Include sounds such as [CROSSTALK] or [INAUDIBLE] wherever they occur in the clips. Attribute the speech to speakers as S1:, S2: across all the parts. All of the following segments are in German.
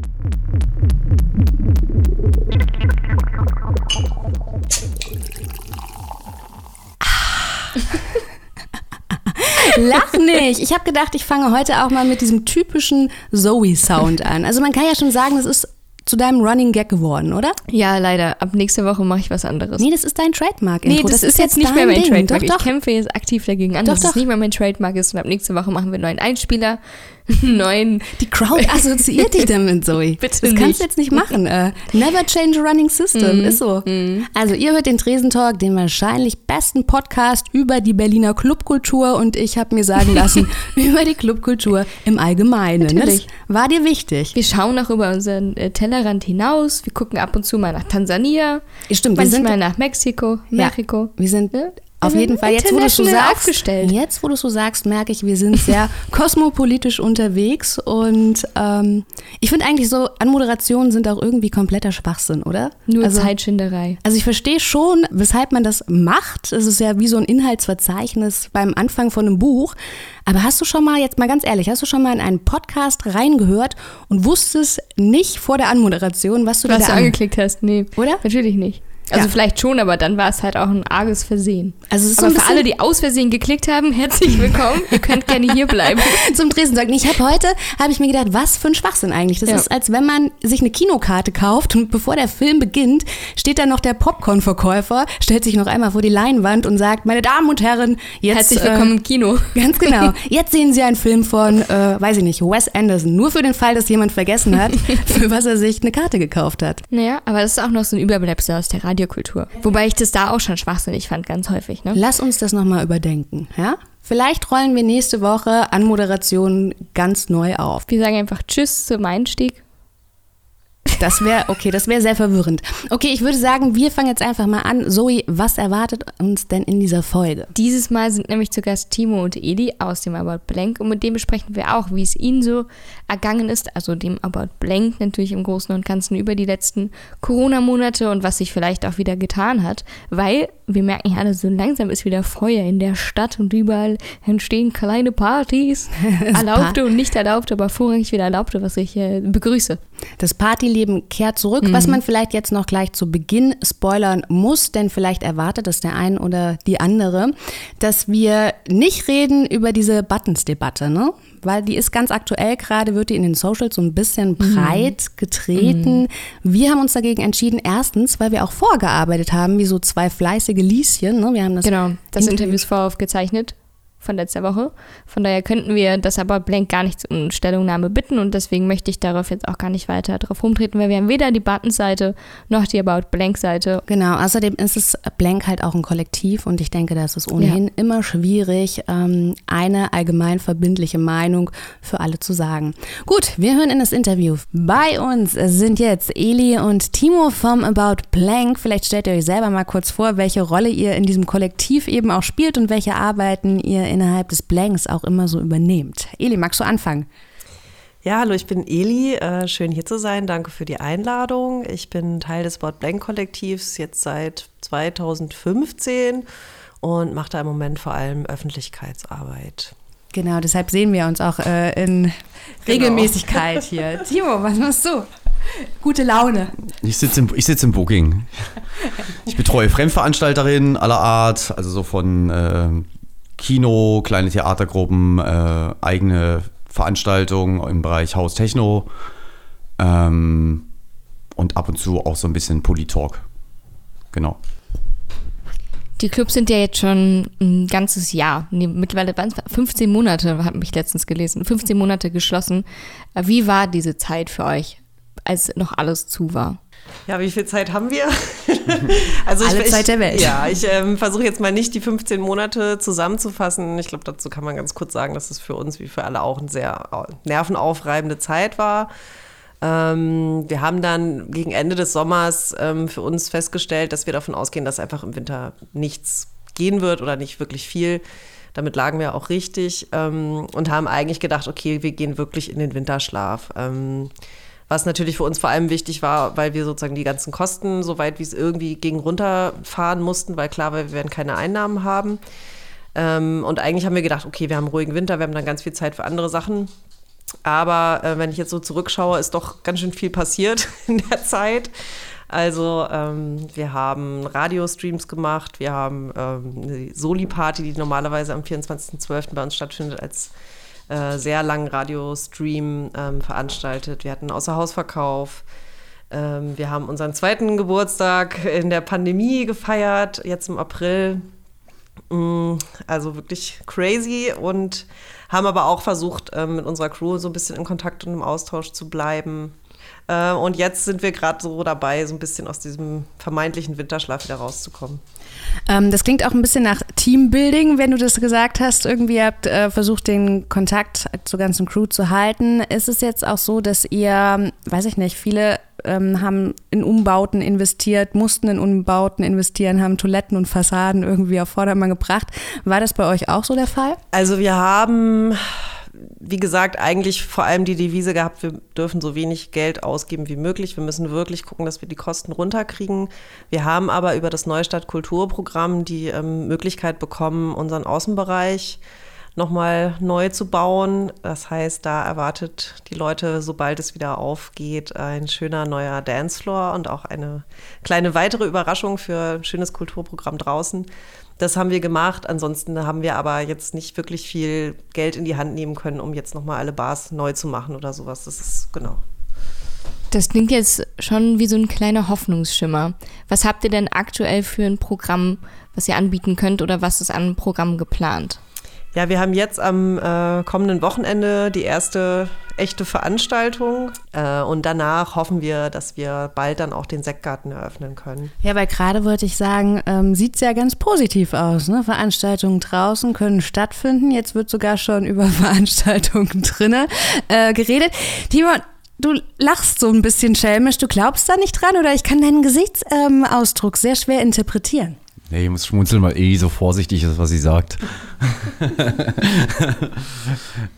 S1: [LAUGHS] Lach nicht. Ich habe gedacht, ich fange heute auch mal mit diesem typischen Zoe-Sound an. Also man kann ja schon sagen, das ist zu deinem Running Gag geworden, oder?
S2: Ja, leider. Ab nächste Woche mache ich was anderes.
S1: Nee, das ist dein Trademark.
S2: Nee, das, das ist, jetzt nicht mehr mein
S1: Ding.
S2: Trademark.
S1: Doch, doch.
S2: Ich kämpfe jetzt aktiv dagegen an,
S1: Doch,
S2: dass
S1: doch.
S2: es nicht mehr mein Trademark ist. Und ab nächste Woche machen wir einen neuen Einspieler, [LAUGHS] neuen.
S1: Die Crowd assoziiert dich damit, Zoe. [LAUGHS]
S2: Bitte
S1: das kannst
S2: nicht.
S1: du jetzt nicht machen. Äh, never change a running system, ist so. Also ihr hört den Tresentalk, den wahrscheinlich besten Podcast über die Berliner Clubkultur und ich habe mir sagen [LAUGHS] lassen, über die Clubkultur im Allgemeinen. Ne? Das
S2: Natürlich.
S1: war dir wichtig.
S2: Wir schauen auch über unseren äh, Tellerrand hinaus. Wir gucken ab und zu mal nach Tansania.
S1: Stimmt, wir
S2: manchmal
S1: sind,
S2: nach Mexiko,
S1: Ja.
S2: Mexiko.
S1: wir sind
S2: Ja.
S1: Auf jeden Fall, jetzt wo du so sagst,
S2: aufgestellt.
S1: jetzt wo du so sagst, merke ich, wir sind sehr [LAUGHS] kosmopolitisch unterwegs und ähm, ich finde eigentlich so, Anmoderationen sind auch irgendwie kompletter Schwachsinn, oder?
S2: Nur
S1: also,
S2: Zeitschinderei.
S1: Also ich verstehe schon, weshalb man das macht. Es ist ja wie so ein Inhaltsverzeichnis beim Anfang von einem Buch. Aber hast du schon mal, jetzt mal ganz ehrlich, hast du schon mal in einen Podcast reingehört und wusstest nicht vor der Anmoderation, was du
S2: Was
S1: da
S2: du
S1: an-
S2: angeklickt hast? Nee.
S1: Oder?
S2: Natürlich nicht. Also
S1: Ja.
S2: vielleicht schon, aber dann war es halt auch ein arges Versehen.
S1: Also es ist so
S2: aber
S1: ein
S2: für alle, die aus Versehen geklickt haben, [LAUGHS] herzlich willkommen. Ihr könnt gerne hier bleiben. [LAUGHS]
S1: zum Dresden sagen. Ich habe heute, habe ich mir gedacht, was für ein Schwachsinn eigentlich. Das
S2: Ja.
S1: ist, als wenn man sich eine Kinokarte kauft und bevor der Film beginnt, steht da noch der Popcorn-Verkäufer, stellt sich noch einmal vor die Leinwand und sagt, meine Damen und Herren, jetzt...
S2: Herzlich
S1: äh,
S2: willkommen im Kino. [LAUGHS]
S1: Ganz genau. Jetzt sehen Sie einen Film von, äh, weiß ich nicht, Wes Anderson. Nur für den Fall, dass jemand vergessen hat, für was er sich eine Karte gekauft hat.
S2: Naja, aber das ist auch noch so ein Überbleibsel aus der Radiokultur. Wobei ich das da auch schon schwachsinnig fand, ganz häufig. Ne?
S1: Lass uns das nochmal überdenken, ja? Vielleicht rollen wir nächste Woche Anmoderationen ganz neu auf.
S2: Wir sagen einfach Tschüss zum Einstieg.
S1: Das wäre, okay, das wäre sehr verwirrend. Okay, ich würde sagen, wir fangen jetzt einfach mal an. Zoe, was erwartet uns denn in dieser Folge?
S2: Dieses Mal sind nämlich zu Gast Timo und Edi aus dem About Blank und mit dem besprechen wir auch, wie es ihnen so ergangen ist, also dem About Blank natürlich im Großen und Ganzen über die letzten Corona-Monate und was sich vielleicht auch wieder getan hat, weil wir merken ja alle, so langsam ist wieder Feuer in der Stadt und überall entstehen kleine Partys, [LAUGHS] erlaubte und nicht erlaubte, aber vorrangig wieder erlaubte, was ich äh, begrüße.
S1: Das Partyleben kehrt zurück, was man vielleicht jetzt noch gleich zu Beginn spoilern muss, denn vielleicht erwartet es der ein oder die andere, dass wir nicht reden über diese Buttons-Debatte, ne? Weil die ist ganz aktuell gerade, wird die in den Socials so ein bisschen breit getreten. Wir haben uns dagegen entschieden, erstens, weil wir auch vorgearbeitet haben, wie so zwei fleißige Lieschen. Ne? Wir haben das
S2: Genau, das
S1: Interview-
S2: Interview ist voraufgezeichnet von letzter Woche. Von daher könnten wir das About Blank gar nicht um Stellungnahme bitten und deswegen möchte ich darauf jetzt auch gar nicht weiter drauf rumtreten, weil wir haben weder die Buttons-Seite noch die About Blank-Seite.
S1: Genau, außerdem ist es Blank halt auch ein Kollektiv und ich denke, das ist ohnehin immer schwierig, ähm, eine allgemein verbindliche Meinung für alle zu sagen. Gut, wir hören in das Interview. Bei uns sind jetzt Eli und Timo vom About Blank. Vielleicht stellt ihr euch selber mal kurz vor, welche Rolle ihr in diesem Kollektiv eben auch spielt und welche Arbeiten ihr innerhalb des Blanks auch immer so übernehmt. Eli, magst du anfangen?
S3: Ja, hallo, ich bin Eli. Äh, schön hier zu sein. Danke für die Einladung. Ich bin Teil des Wort Blank Kollektivs jetzt seit 2015 und mache da im Moment vor allem Öffentlichkeitsarbeit.
S1: Genau, deshalb sehen wir uns auch äh, in Regelmäßigkeit hier. [LAUGHS] Timo, was machst du? Gute Laune.
S4: Ich sitze im, ich sitz im Booking. Ich betreue Fremdveranstalterinnen aller Art, also so von äh, Kino, kleine Theatergruppen, äh, eigene Veranstaltungen im Bereich Haus Techno ähm, und ab und zu auch so ein bisschen Politalk. Genau.
S2: Die Clubs sind ja jetzt schon ein ganzes Jahr, nee, mittlerweile waren es 15 Monate, habe ich letztens gelesen, 15 Monate geschlossen. Wie war diese Zeit für euch, als noch alles zu war?
S3: Ja, wie viel Zeit haben wir? [LAUGHS] also
S1: Alle Zeit der Welt.
S3: Ja, ich ähm, versuche jetzt mal nicht die 15 Monate zusammenzufassen. Ich glaube, dazu kann man ganz kurz sagen, dass es für uns wie für alle auch eine sehr nervenaufreibende Zeit war. Ähm, wir haben dann gegen Ende des Sommers ähm, für uns festgestellt, dass wir davon ausgehen, dass einfach im Winter nichts gehen wird oder nicht wirklich viel. Damit lagen wir auch richtig ähm, und haben eigentlich gedacht, okay, wir gehen wirklich in den Winterschlaf. Was natürlich für uns vor allem wichtig war, weil wir sozusagen die ganzen Kosten, soweit wie es irgendwie ging, runterfahren mussten, weil klar war, wir werden keine Einnahmen haben. Ähm, und eigentlich haben wir gedacht, okay, wir haben einen ruhigen Winter, wir haben dann ganz viel Zeit für andere Sachen. Aber äh, wenn ich jetzt so zurückschaue, ist doch ganz schön viel passiert [LAUGHS] in der Zeit. Also ähm, wir haben Radiostreams gemacht, wir haben ähm, eine Soli-Party, die normalerweise am 24.12. bei uns stattfindet, als äh, sehr langen Radiostream ähm, veranstaltet. Wir hatten Außerhausverkauf. Ähm, wir haben unseren zweiten Geburtstag in der Pandemie gefeiert, jetzt im April. Mm, also wirklich crazy und haben aber auch versucht, ähm, mit unserer Crew so ein bisschen in Kontakt und im Austausch zu bleiben. Äh, und jetzt sind wir gerade so dabei, so ein bisschen aus diesem vermeintlichen Winterschlaf wieder rauszukommen.
S1: Ähm, das klingt auch ein bisschen nach Teambuilding, wenn du das gesagt hast. Irgendwie habt äh, versucht, den Kontakt zur ganzen Crew zu halten. Ist es jetzt auch so, dass ihr, weiß ich nicht, viele ähm, haben in Umbauten investiert, mussten in Umbauten investieren, haben Toiletten und Fassaden irgendwie auf Vordermann gebracht. War das bei euch auch so der Fall?
S3: Also wir haben wie gesagt, eigentlich vor allem die Devise gehabt, wir dürfen so wenig Geld ausgeben wie möglich. Wir müssen wirklich gucken, dass wir die Kosten runterkriegen. Wir haben aber über das Neustadt Kulturprogramm die ähm, Möglichkeit bekommen, unseren Außenbereich nochmal neu zu bauen. Das heißt, da erwartet die Leute, sobald es wieder aufgeht, ein schöner neuer Dancefloor und auch eine kleine weitere Überraschung für ein schönes Kulturprogramm draußen. Das haben wir gemacht. Ansonsten haben wir aber jetzt nicht wirklich viel Geld in die Hand nehmen können, um jetzt nochmal alle Bars neu zu machen oder sowas. Das ist genau.
S2: Das klingt jetzt schon wie so ein kleiner Hoffnungsschimmer. Was habt ihr denn aktuell für ein Programm, was ihr anbieten könnt oder was ist an Programm geplant?
S3: Ja, wir haben jetzt am äh, kommenden Wochenende die erste echte Veranstaltung äh, und danach hoffen wir, dass wir bald dann auch den Sektgarten eröffnen können.
S1: Ja, weil gerade wollte ich sagen, ähm, sieht es ja ganz positiv aus. Ne? Veranstaltungen draußen können stattfinden. Jetzt wird sogar schon über [LAUGHS] Veranstaltungen drinnen äh, geredet. Timon, du lachst so ein bisschen schelmisch. Du glaubst da nicht dran oder ich kann deinen Gesichtsausdruck ähm, sehr schwer interpretieren.
S4: Nee, ich muss schmunzeln, weil Eli so vorsichtig ist, was sie sagt. [LAUGHS]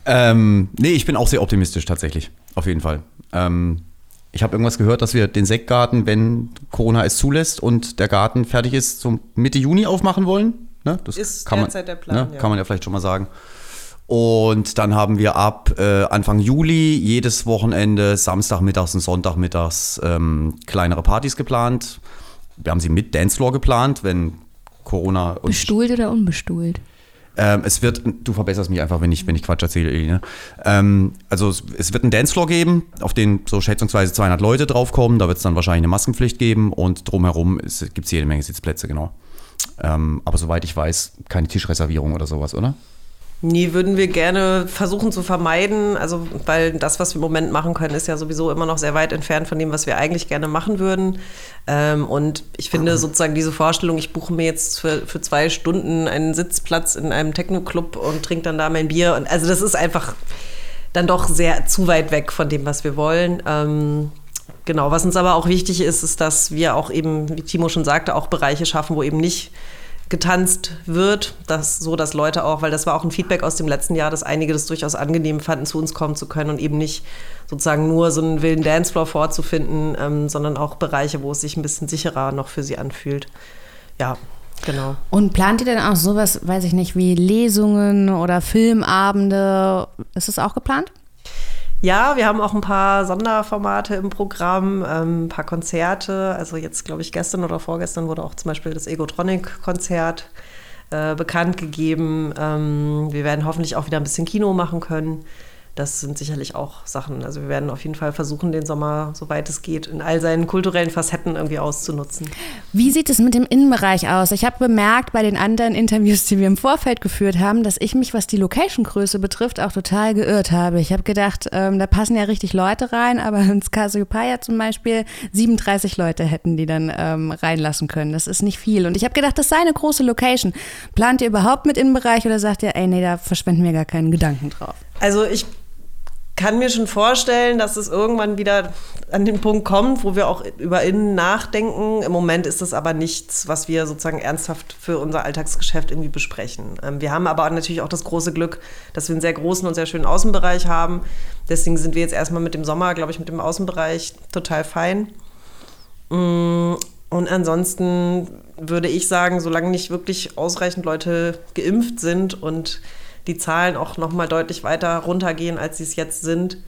S4: ähm, nee, ich bin auch sehr optimistisch tatsächlich, auf jeden Fall. Ähm, ich habe irgendwas gehört, dass wir den Sektgarten, wenn Corona es zulässt und der Garten fertig ist, so Mitte Juni aufmachen wollen. Ne?
S3: Das ist kann derzeit man, der Plan.
S4: Ne? Ja. Kann man ja vielleicht schon mal sagen. Und dann haben wir ab äh, Anfang Juli jedes Wochenende, Samstagmittags und Sonntagmittags ähm, kleinere Partys geplant wir haben sie mit Dancefloor geplant, wenn Corona.
S2: Bestuhlt oder unbestuhlt?
S4: Ähm, es wird, du verbesserst mich einfach, wenn ich, wenn ich Quatsch erzähle, ne? ähm, also es, es, wird einen Dancefloor geben, auf den so schätzungsweise 200 Leute draufkommen. Da wird es dann wahrscheinlich eine Maskenpflicht geben und drumherum gibt es jede Menge Sitzplätze, genau. Ähm, aber soweit ich weiß, keine Tischreservierung oder sowas, oder?
S3: Nee, würden wir gerne versuchen zu vermeiden. Also, weil das, was wir im Moment machen können, ist ja sowieso immer noch sehr weit entfernt von dem, was wir eigentlich gerne machen würden. Ähm, und ich finde sozusagen diese Vorstellung, ich buche mir jetzt für, für zwei Stunden einen Sitzplatz in einem Techno-Club und trinke dann da mein Bier. Und also, das ist einfach dann doch sehr zu weit weg von dem, was wir wollen. Ähm, genau, was uns aber auch wichtig ist, ist, dass wir auch eben, wie Timo schon sagte, auch Bereiche schaffen, wo eben nicht getanzt wird, dass so dass Leute auch, weil das war auch ein Feedback aus dem letzten Jahr, dass einige das durchaus angenehm fanden, zu uns kommen zu können und eben nicht sozusagen nur so einen wilden Dancefloor vorzufinden, ähm, sondern auch Bereiche, wo es sich ein bisschen sicherer noch für sie anfühlt. Ja, Genau.
S1: Und plant ihr denn auch sowas, weiß ich nicht, wie Lesungen oder Filmabende? Ist das auch geplant?
S3: Ja, wir haben auch ein paar Sonderformate im Programm, ähm, ein paar Konzerte. Also jetzt, glaube ich, gestern oder vorgestern wurde auch zum Beispiel das Egotronic-Konzert äh, bekannt gegeben. Ähm, wir werden hoffentlich auch wieder ein bisschen Kino machen können das sind sicherlich auch Sachen. Also wir werden auf jeden Fall versuchen, den Sommer, soweit es geht, in all seinen kulturellen Facetten irgendwie auszunutzen.
S1: Wie sieht es mit dem Innenbereich aus? Ich habe bemerkt bei den anderen Interviews, die wir im Vorfeld geführt haben, dass ich mich, was die Location-Größe betrifft, auch total geirrt habe. Ich habe gedacht, ähm, da passen ja richtig Leute rein, aber ins Cassiopeia zum Beispiel 37 Leute hätten die dann ähm, reinlassen können. Das ist nicht viel. Und ich habe gedacht, das sei eine große Location. Plant ihr überhaupt mit Innenbereich oder sagt ihr, ey, nee, da verschwenden wir gar keinen Gedanken drauf?
S3: Also ich kann mir schon vorstellen, dass es irgendwann wieder an den Punkt kommt, wo wir auch über innen nachdenken. Im Moment ist das aber nichts, was wir sozusagen ernsthaft für unser Alltagsgeschäft irgendwie besprechen. Ähm, wir haben aber natürlich auch das große Glück, dass wir einen sehr großen und sehr schönen Außenbereich haben. Deswegen sind wir jetzt erstmal mit dem Sommer, glaube ich, mit dem Außenbereich total fein. Mm, und ansonsten würde ich sagen, solange nicht wirklich ausreichend Leute geimpft sind und die Zahlen auch nochmal deutlich weiter runtergehen, als sie es jetzt sind,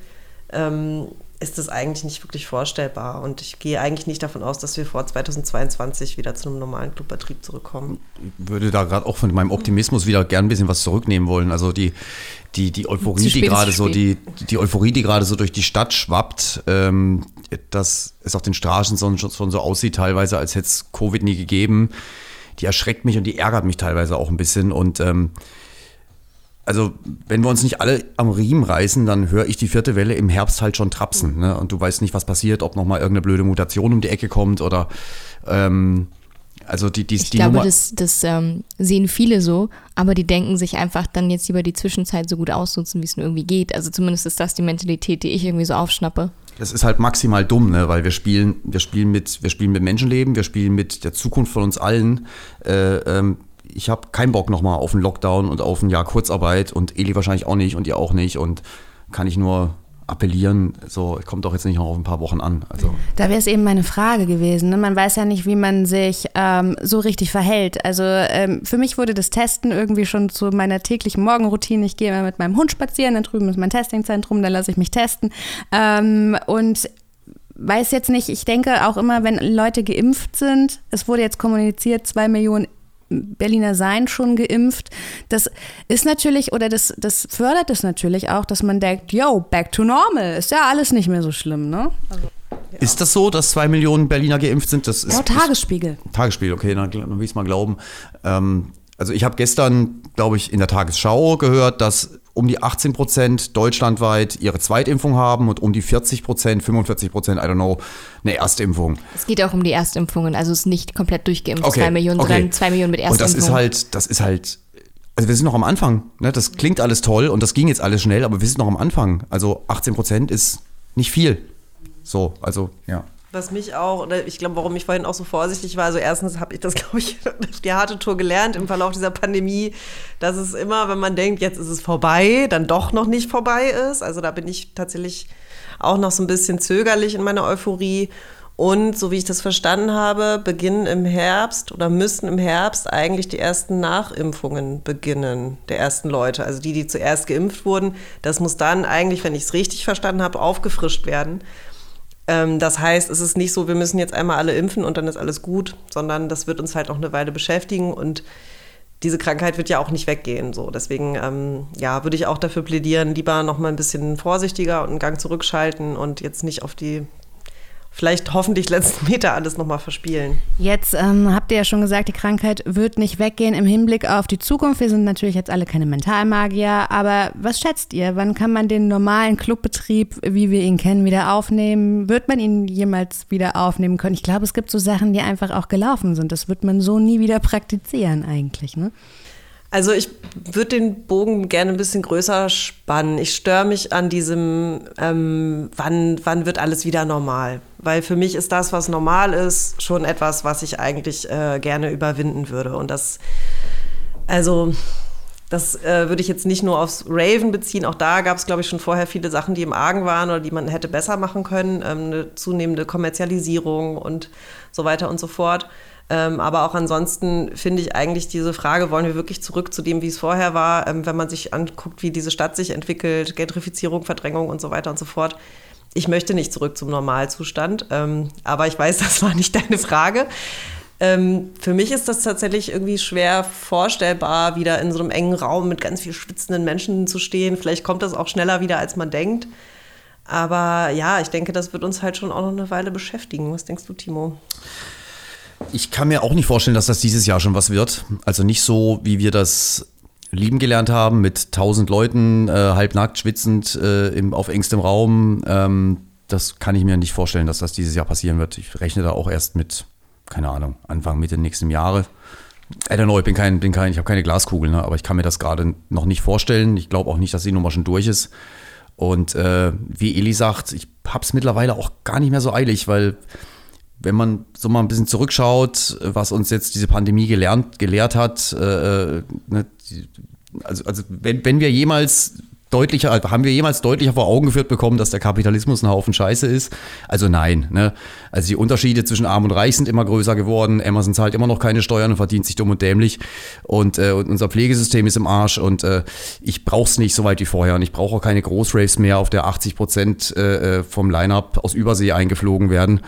S3: ähm, ist das eigentlich nicht wirklich vorstellbar. Und ich gehe eigentlich nicht davon aus, dass wir vor 2022 wieder zu einem normalen Clubbetrieb zurückkommen.
S4: Ich würde da gerade auch von meinem Optimismus wieder gern ein bisschen was zurücknehmen wollen. Also die, die, die Euphorie, die gerade so, die, die Euphorie, die gerade so durch die Stadt schwappt, ähm, dass es auf den Straßen schon, schon so aussieht, teilweise, als hätte es Covid nie gegeben, die erschreckt mich und die ärgert mich teilweise auch ein bisschen. Und ähm, also wenn wir uns nicht alle am Riemen reißen, dann höre ich die vierte Welle im Herbst halt schon trapsen. Ne? Und du weißt nicht, was passiert, ob nochmal irgendeine blöde Mutation um die Ecke kommt oder ähm, also die, die,
S2: ich
S4: die
S2: glaube,
S4: Nummer.
S2: das, das ähm, sehen viele so, aber die denken sich einfach dann jetzt lieber die Zwischenzeit so gut ausnutzen, wie es nur irgendwie geht. Also zumindest ist das die Mentalität, die ich irgendwie so aufschnappe.
S4: Das ist halt maximal dumm, ne? weil wir spielen, wir spielen mit, wir spielen mit Menschenleben, wir spielen mit der Zukunft von uns allen. Äh, ähm, ich habe keinen Bock nochmal auf einen Lockdown und auf ein Jahr Kurzarbeit und Eli wahrscheinlich auch nicht und ihr auch nicht und kann ich nur appellieren, so kommt doch jetzt nicht noch auf ein paar Wochen an. Also.
S1: Da wäre es eben meine Frage gewesen. Ne? Man weiß ja nicht, wie man sich ähm, so richtig verhält. Also ähm, für mich wurde das Testen irgendwie schon zu meiner täglichen Morgenroutine. Ich gehe immer mit meinem Hund spazieren, dann drüben ist mein Testingzentrum, da lasse ich mich testen. Ähm, und weiß jetzt nicht, ich denke auch immer, wenn Leute geimpft sind, es wurde jetzt kommuniziert, zwei Millionen Berliner seien schon geimpft. Das ist natürlich, oder das, das fördert es natürlich auch, dass man denkt, yo, back to normal, ist ja alles nicht mehr so schlimm, ne? Also,
S4: ja. Ist das so, dass zwei Millionen Berliner geimpft sind? Das ist,
S1: ja, Tagesspiegel.
S4: Ist, Tagesspiegel, okay, dann, dann will ich es mal glauben. Ähm, also ich habe gestern, glaube ich, in der Tagesschau gehört, dass um die 18 Prozent deutschlandweit ihre Zweitimpfung haben und um die 40 Prozent, 45 Prozent, I don't know, eine Erstimpfung.
S2: Es geht auch um die Erstimpfungen, also es ist nicht komplett durchgeimpft, okay. zwei Millionen, okay. sondern zwei Millionen mit Erstimpfung.
S4: Und das ist halt, das ist halt, also wir sind noch am Anfang. Ne? Das klingt alles toll und das ging jetzt alles schnell, aber wir sind noch am Anfang. Also 18 Prozent ist nicht viel. So, also ja.
S3: Was mich auch, oder ich glaube, warum ich vorhin auch so vorsichtig war, also erstens habe ich das, [LAUGHS] glaube ich, auf die harte Tour gelernt im Verlauf dieser Pandemie, dass es immer, wenn man denkt, jetzt ist es vorbei, dann doch noch nicht vorbei ist. Also da bin ich tatsächlich auch noch so ein bisschen zögerlich in meiner Euphorie. Und so wie ich das verstanden habe, beginnen im Herbst oder müssen im Herbst eigentlich die ersten Nachimpfungen beginnen, der ersten Leute. Also die, die zuerst geimpft wurden. Das muss dann eigentlich, wenn ich es richtig verstanden habe, aufgefrischt werden. Ähm, das heißt, es ist nicht so, wir müssen jetzt einmal alle impfen und dann ist alles gut, sondern das wird uns halt noch eine Weile beschäftigen und diese Krankheit wird ja auch nicht weggehen. So. Deswegen ähm, ja, würde ich auch dafür plädieren, lieber noch mal ein bisschen vorsichtiger und einen Gang zurückschalten und jetzt nicht auf die vielleicht hoffentlich letzten [LAUGHS] Meter alles nochmal verspielen.
S1: Jetzt ähm, habt ihr ja schon gesagt, die Krankheit wird nicht weggehen im Hinblick auf die Zukunft. Wir sind natürlich jetzt alle keine Mentalmagier, aber was schätzt ihr? Wann kann man den normalen Clubbetrieb, wie wir ihn kennen, wieder aufnehmen? Wird man ihn jemals wieder aufnehmen können? Ich glaube, es gibt so Sachen, die einfach auch gelaufen sind. Das wird man so nie wieder praktizieren eigentlich, ne?
S3: Also ich würde den Bogen gerne ein bisschen größer spannen. Ich störe mich an diesem, ähm, wann, wann wird alles wieder normal? Weil für mich ist das, was normal ist, schon etwas, was ich eigentlich äh, gerne überwinden würde. Und das, also das äh, würde ich jetzt nicht nur aufs Raven beziehen. Auch da gab es, glaube ich, schon vorher viele Sachen, die im Argen waren oder die man hätte besser machen können. Ähm, eine zunehmende Kommerzialisierung und so weiter und so fort. Ähm, aber auch ansonsten finde ich eigentlich diese Frage, wollen wir wirklich zurück zu dem, wie es vorher war, ähm, wenn man sich anguckt, wie diese Stadt sich entwickelt, Gentrifizierung, Verdrängung und so weiter und so fort. Ich möchte nicht zurück zum Normalzustand, ähm, aber ich weiß, [LAUGHS] das war nicht deine Frage. Ähm, für mich ist das tatsächlich irgendwie schwer vorstellbar, wieder in so einem engen Raum mit ganz viel schwitzenden Menschen zu stehen. Vielleicht kommt das auch schneller wieder, als man denkt. Aber ja, ich denke, das wird uns halt schon auch noch eine Weile beschäftigen. Was denkst du, Timo?
S4: Ich kann mir auch nicht vorstellen, dass das dieses Jahr schon was wird. Also nicht so, wie wir das lieben gelernt haben, mit tausend Leuten, äh, halbnackt, schwitzend, äh, im, auf engstem Raum. Ähm, das kann ich mir nicht vorstellen, dass das dieses Jahr passieren wird. Ich rechne da auch erst mit, keine Ahnung, Anfang, Mitte nächsten Jahre. I don't know, ich bin kein, bin kein ich habe keine Glaskugel, ne, aber ich kann mir das gerade noch nicht vorstellen. Ich glaube auch nicht, dass die Nummer schon durch ist. Und äh, wie Eli sagt, ich habe es mittlerweile auch gar nicht mehr so eilig, weil wenn man so mal ein bisschen zurückschaut, was uns jetzt diese Pandemie gelernt, gelehrt hat, äh, äh, ne, also, also wenn, wenn wir jemals deutlicher, haben wir jemals deutlicher vor Augen geführt bekommen, dass der Kapitalismus ein Haufen Scheiße ist? Also nein. Ne? Also die Unterschiede zwischen Arm und Reich sind immer größer geworden. Amazon zahlt immer noch keine Steuern und verdient sich dumm und dämlich. Und, äh, und unser Pflegesystem ist im Arsch und äh, ich brauche es nicht so weit wie vorher. Und ich brauche auch keine Großraves mehr, auf der 80 Prozent äh, äh, vom Line-Up aus Übersee eingeflogen werden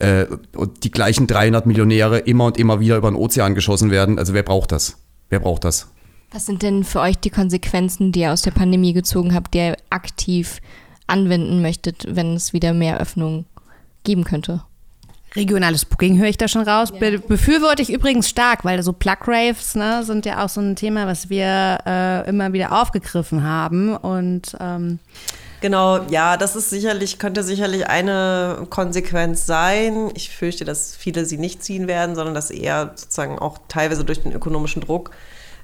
S4: äh, und die gleichen 300 Millionäre immer und immer wieder über den Ozean geschossen werden. Also wer braucht das? Wer braucht das?
S2: Was sind denn für euch die Konsequenzen, die ihr aus der Pandemie gezogen habt, die ihr aktiv anwenden möchtet, wenn es wieder mehr Öffnung geben könnte?
S1: Regionales Booking höre ich da schon raus. Be befürworte ich übrigens stark, weil so Plug Raves ne, sind ja auch so ein Thema, was wir äh, immer wieder aufgegriffen haben. Und ähm
S3: Genau, ja, das ist sicherlich, könnte sicherlich eine Konsequenz sein. Ich fürchte, dass viele sie nicht ziehen werden, sondern dass eher sozusagen auch teilweise durch den ökonomischen Druck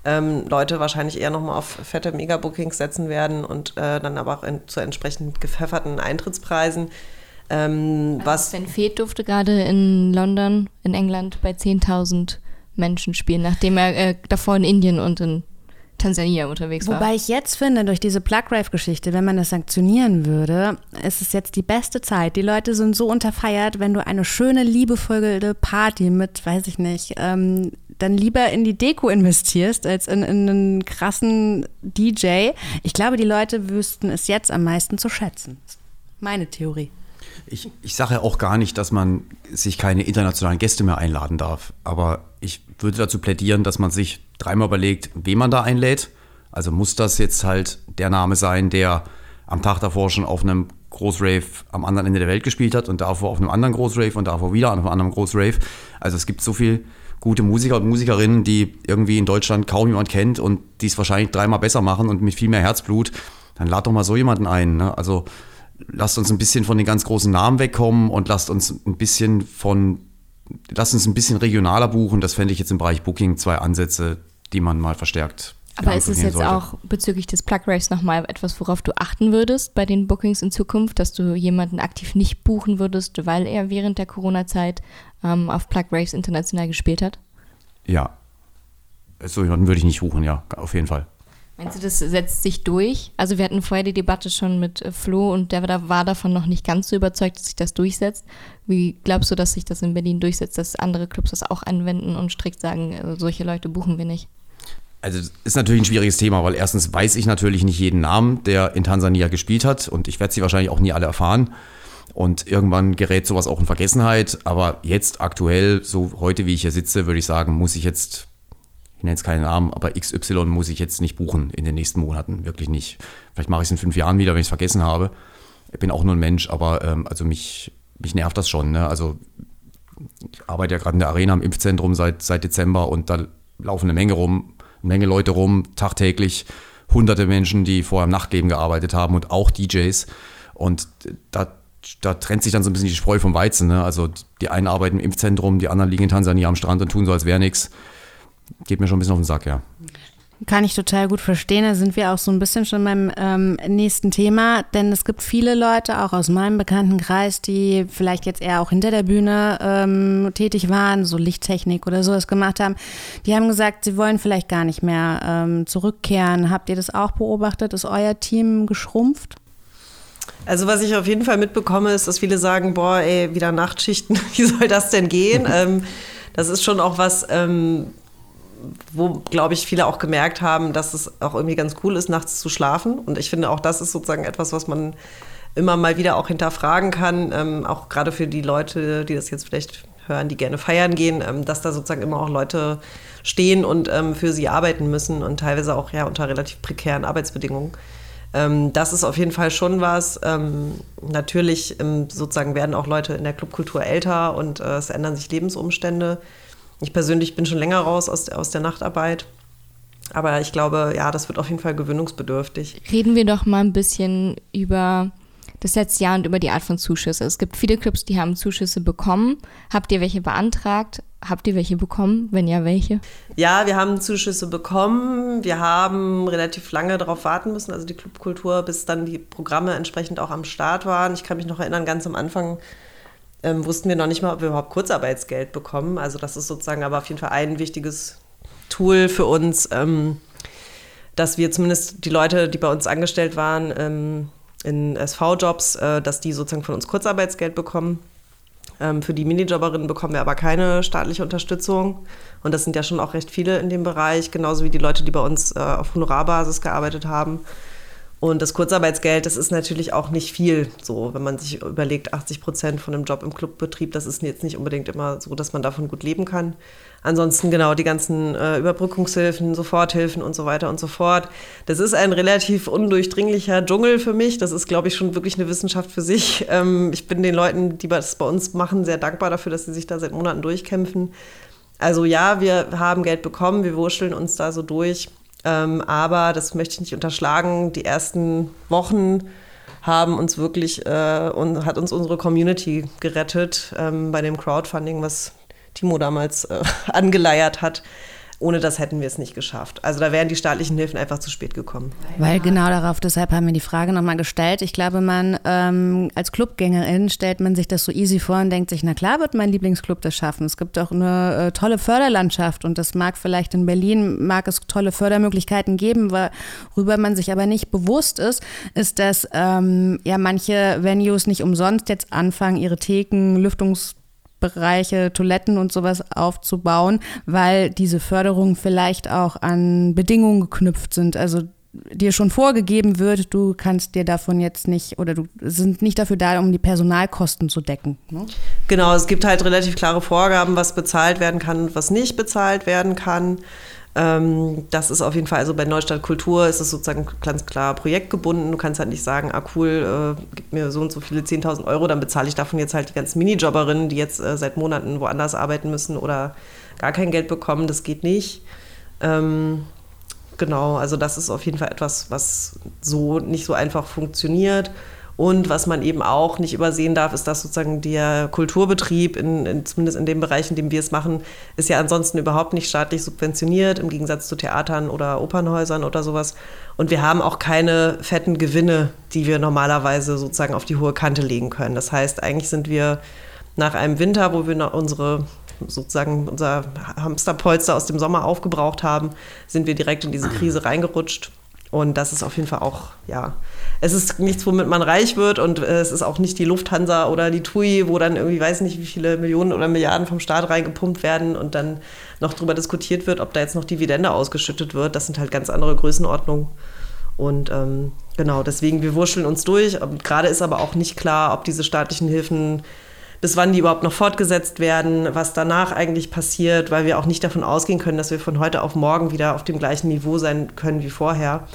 S3: ähm, Leute wahrscheinlich eher nochmal auf fette Megabookings setzen werden und äh, dann aber auch in, zu entsprechend gepfefferten Eintrittspreisen.
S2: Ähm, was Sven Feth durfte gerade in London, in England, bei 10.000 Menschen spielen, nachdem er äh, davor in Indien und in Tansania unterwegs
S1: war. Wobei ich jetzt finde, durch diese Plug Drive-Geschichte, wenn man das sanktionieren würde, ist es jetzt die beste Zeit. Die Leute sind so unterfeiert, wenn du eine schöne, liebevolle Party mit, weiß ich nicht, ähm, dann lieber in die Deko investierst, als in, in einen krassen DJ. Ich glaube, die Leute wüssten es jetzt am meisten zu schätzen. Meine Theorie.
S4: Ich, ich sage ja auch gar nicht, dass man sich keine internationalen Gäste mehr einladen darf. Aber würde dazu plädieren, dass man sich dreimal überlegt, wen man da einlädt. Also muss das jetzt halt der Name sein, der am Tag davor schon auf einem Großrave am anderen Ende der Welt gespielt hat und davor auf einem anderen Großrave und davor wieder auf einem anderen Großrave. Also es gibt so viel gute Musiker und Musikerinnen, die irgendwie in Deutschland kaum jemand kennt und die es wahrscheinlich dreimal besser machen und mit viel mehr Herzblut. Dann lad doch mal so jemanden ein. Ne? Also lasst uns ein bisschen von den ganz großen Namen wegkommen und lasst uns ein bisschen von, lasst uns ein bisschen regionaler buchen. Das fände ich jetzt im Bereich Booking zwei Ansätze, die man mal verstärkt.
S2: Aber ist es jetzt sollte. auch bezüglich des Plug Raves nochmal etwas, worauf du achten würdest bei den Bookings in Zukunft, dass du jemanden aktiv nicht buchen würdest, weil er während der Corona-Zeit ähm, auf Plug Raves international gespielt hat?
S4: Ja. So jemanden würde ich nicht buchen, ja, auf jeden Fall.
S2: Meinst du, das setzt sich durch? Also wir hatten vorher die Debatte schon mit äh, Flo und der war davon noch nicht ganz so überzeugt, dass sich das durchsetzt. Wie glaubst du, dass sich das in Berlin durchsetzt, dass andere Clubs das auch anwenden und strikt sagen, äh, solche Leute buchen wir nicht?
S4: Also das ist natürlich ein schwieriges Thema, weil erstens weiß ich natürlich nicht jeden Namen, der in Tansania gespielt hat und ich werde sie wahrscheinlich auch nie alle erfahren. Und irgendwann gerät sowas auch in Vergessenheit. Aber jetzt aktuell, so heute wie ich hier sitze, würde ich sagen, muss ich jetzt ich nenne jetzt keinen Namen, aber XY muss ich jetzt nicht buchen in den nächsten Monaten, wirklich nicht. Vielleicht mache ich es in fünf Jahren wieder, wenn ich es vergessen habe. Ich bin auch nur ein Mensch, aber ähm, also mich, mich nervt das schon. Ne? Also ich arbeite ja gerade in der Arena im Impfzentrum seit, seit Dezember und da laufen eine Menge rum, eine Menge Leute rum, tagtäglich hunderte Menschen, die vorher im Nachtleben gearbeitet haben und auch DJs. Und da, da trennt sich dann so ein bisschen die Spreu vom Weizen. Ne? Also die einen arbeiten im Impfzentrum, die anderen liegen in Tansania am Strand und tun so, als wäre nichts geht mir schon ein bisschen auf den Sack, ja.
S1: Kann ich total gut verstehen. Da sind wir auch so ein bisschen schon beim ähm, nächsten Thema, denn es gibt viele Leute, auch aus meinem Bekanntenkreis, die vielleicht jetzt eher auch hinter der Bühne ähm, tätig waren, so Lichttechnik oder sowas gemacht haben. Die haben gesagt, sie wollen vielleicht gar nicht mehr ähm, zurückkehren. Habt ihr das auch beobachtet? Ist euer Team geschrumpft?
S3: Also was ich auf jeden Fall mitbekomme, ist, dass viele sagen, boah, ey, wieder Nachtschichten, [LAUGHS] wie soll das denn gehen? [LAUGHS] ähm, das ist schon auch was ähm, wo, glaube ich, viele auch gemerkt haben, dass es auch irgendwie ganz cool ist, nachts zu schlafen. Und ich finde, auch das ist sozusagen etwas, was man immer mal wieder auch hinterfragen kann, ähm, auch gerade für die Leute, die das jetzt vielleicht hören, die gerne feiern gehen, ähm, dass da sozusagen immer auch Leute stehen und ähm, für sie arbeiten müssen und teilweise auch ja unter relativ prekären Arbeitsbedingungen. Ähm, das ist auf jeden Fall schon was. Ähm, natürlich ähm, sozusagen werden auch Leute in der Clubkultur älter und äh, es ändern sich Lebensumstände. Ich persönlich bin schon länger raus aus, aus der Nachtarbeit. Aber ich glaube, ja, das wird auf jeden Fall gewöhnungsbedürftig.
S2: Reden wir doch mal ein bisschen über das letzte Jahr und über die Art von Zuschüsse. Es gibt viele Clubs, die haben Zuschüsse bekommen. Habt ihr welche beantragt? Habt ihr welche bekommen? Wenn ja, welche?
S3: Ja, wir haben Zuschüsse bekommen. Wir haben relativ lange darauf warten müssen, also die Clubkultur, bis dann die Programme entsprechend auch am Start waren. Ich kann mich noch erinnern, ganz am Anfang ähm, wussten wir noch nicht mal, ob wir überhaupt Kurzarbeitsgeld bekommen. Also das ist sozusagen aber auf jeden Fall ein wichtiges Tool für uns, ähm, dass wir zumindest die Leute, die bei uns angestellt waren, ähm, in SV-Jobs, äh, dass die sozusagen von uns Kurzarbeitsgeld bekommen. Ähm, für die Minijobberinnen bekommen wir aber keine staatliche Unterstützung. Und das sind ja schon auch recht viele in dem Bereich, genauso wie die Leute, die bei uns äh, auf Honorarbasis gearbeitet haben. Und das Kurzarbeitsgeld, das ist natürlich auch nicht viel. So, wenn man sich überlegt, 80 Prozent von einem Job im Clubbetrieb, das ist jetzt nicht unbedingt immer so, dass man davon gut leben kann. Ansonsten genau die ganzen äh, Überbrückungshilfen, Soforthilfen und so weiter und so fort. Das ist ein relativ undurchdringlicher Dschungel für mich. Das ist, glaube ich, schon wirklich eine Wissenschaft für sich. [LAUGHS] Ähm, ich bin den Leuten, die das bei uns machen, sehr dankbar dafür, dass sie sich da seit Monaten durchkämpfen. Also ja, wir haben Geld bekommen, wir wurschteln uns da so durch. Ähm, aber das möchte ich nicht unterschlagen. Die ersten Wochen haben uns wirklich äh, und hat uns unsere Community gerettet ähm, bei dem Crowdfunding, was Timo damals äh, [LAUGHS] angeleiert hat. Ohne das hätten wir es nicht geschafft. Also da wären die staatlichen Hilfen einfach zu spät gekommen.
S1: Weil genau darauf, deshalb haben wir die Frage nochmal gestellt. Ich glaube, man ähm, als Clubgängerin stellt man sich das so easy vor und denkt sich, na klar wird mein Lieblingsclub das schaffen. Es gibt auch eine äh, tolle Förderlandschaft und das mag vielleicht in Berlin, mag es tolle Fördermöglichkeiten geben, worüber man sich aber nicht bewusst ist, ist, dass ähm, ja manche Venues nicht umsonst jetzt anfangen, ihre Theken, Lüftungs Bereiche, Toiletten und sowas aufzubauen, weil diese Förderungen vielleicht auch an Bedingungen geknüpft sind. Also dir schon vorgegeben wird, du kannst dir davon jetzt nicht oder du sind nicht dafür da, um die Personalkosten zu decken. Ne?
S3: Genau, es gibt halt relativ klare Vorgaben, was bezahlt werden kann und was nicht bezahlt werden kann. Ähm, das ist auf jeden Fall, also bei Neustadt Kultur ist es sozusagen ganz klar projektgebunden. Du kannst halt nicht sagen, ah cool, äh, gib mir so und so viele 10.000 Euro, dann bezahle ich davon jetzt halt die ganzen Minijobberinnen, die jetzt äh, seit Monaten woanders arbeiten müssen oder gar kein Geld bekommen. Das geht nicht. Ähm, genau, also das ist auf jeden Fall etwas, was so nicht so einfach funktioniert. Und was man eben auch nicht übersehen darf, ist, dass sozusagen der Kulturbetrieb, in, in, zumindest in dem Bereich, in dem wir es machen, ist ja ansonsten überhaupt nicht staatlich subventioniert, im Gegensatz zu Theatern oder Opernhäusern oder sowas. Und wir haben auch keine fetten Gewinne, die wir normalerweise sozusagen auf die hohe Kante legen können. Das heißt, eigentlich sind wir nach einem Winter, wo wir noch unsere sozusagen unser Hamsterpolster aus dem Sommer aufgebraucht haben, sind wir direkt in diese Krise reingerutscht. Und das ist auf jeden Fall auch, ja, es ist nichts, womit man reich wird und äh, es ist auch nicht die Lufthansa oder die TUI, wo dann irgendwie weiß nicht, wie viele Millionen oder Milliarden vom Staat reingepumpt werden und dann noch darüber diskutiert wird, ob da jetzt noch Dividende ausgeschüttet wird. Das sind halt ganz andere Größenordnungen. Und ähm, genau, deswegen, wir wurscheln uns durch. Gerade ist aber auch nicht klar, ob diese staatlichen Hilfen bis wann die überhaupt noch fortgesetzt werden, was danach eigentlich passiert, weil wir auch nicht davon ausgehen können, dass wir von heute auf morgen wieder auf dem gleichen Niveau sein können wie vorher.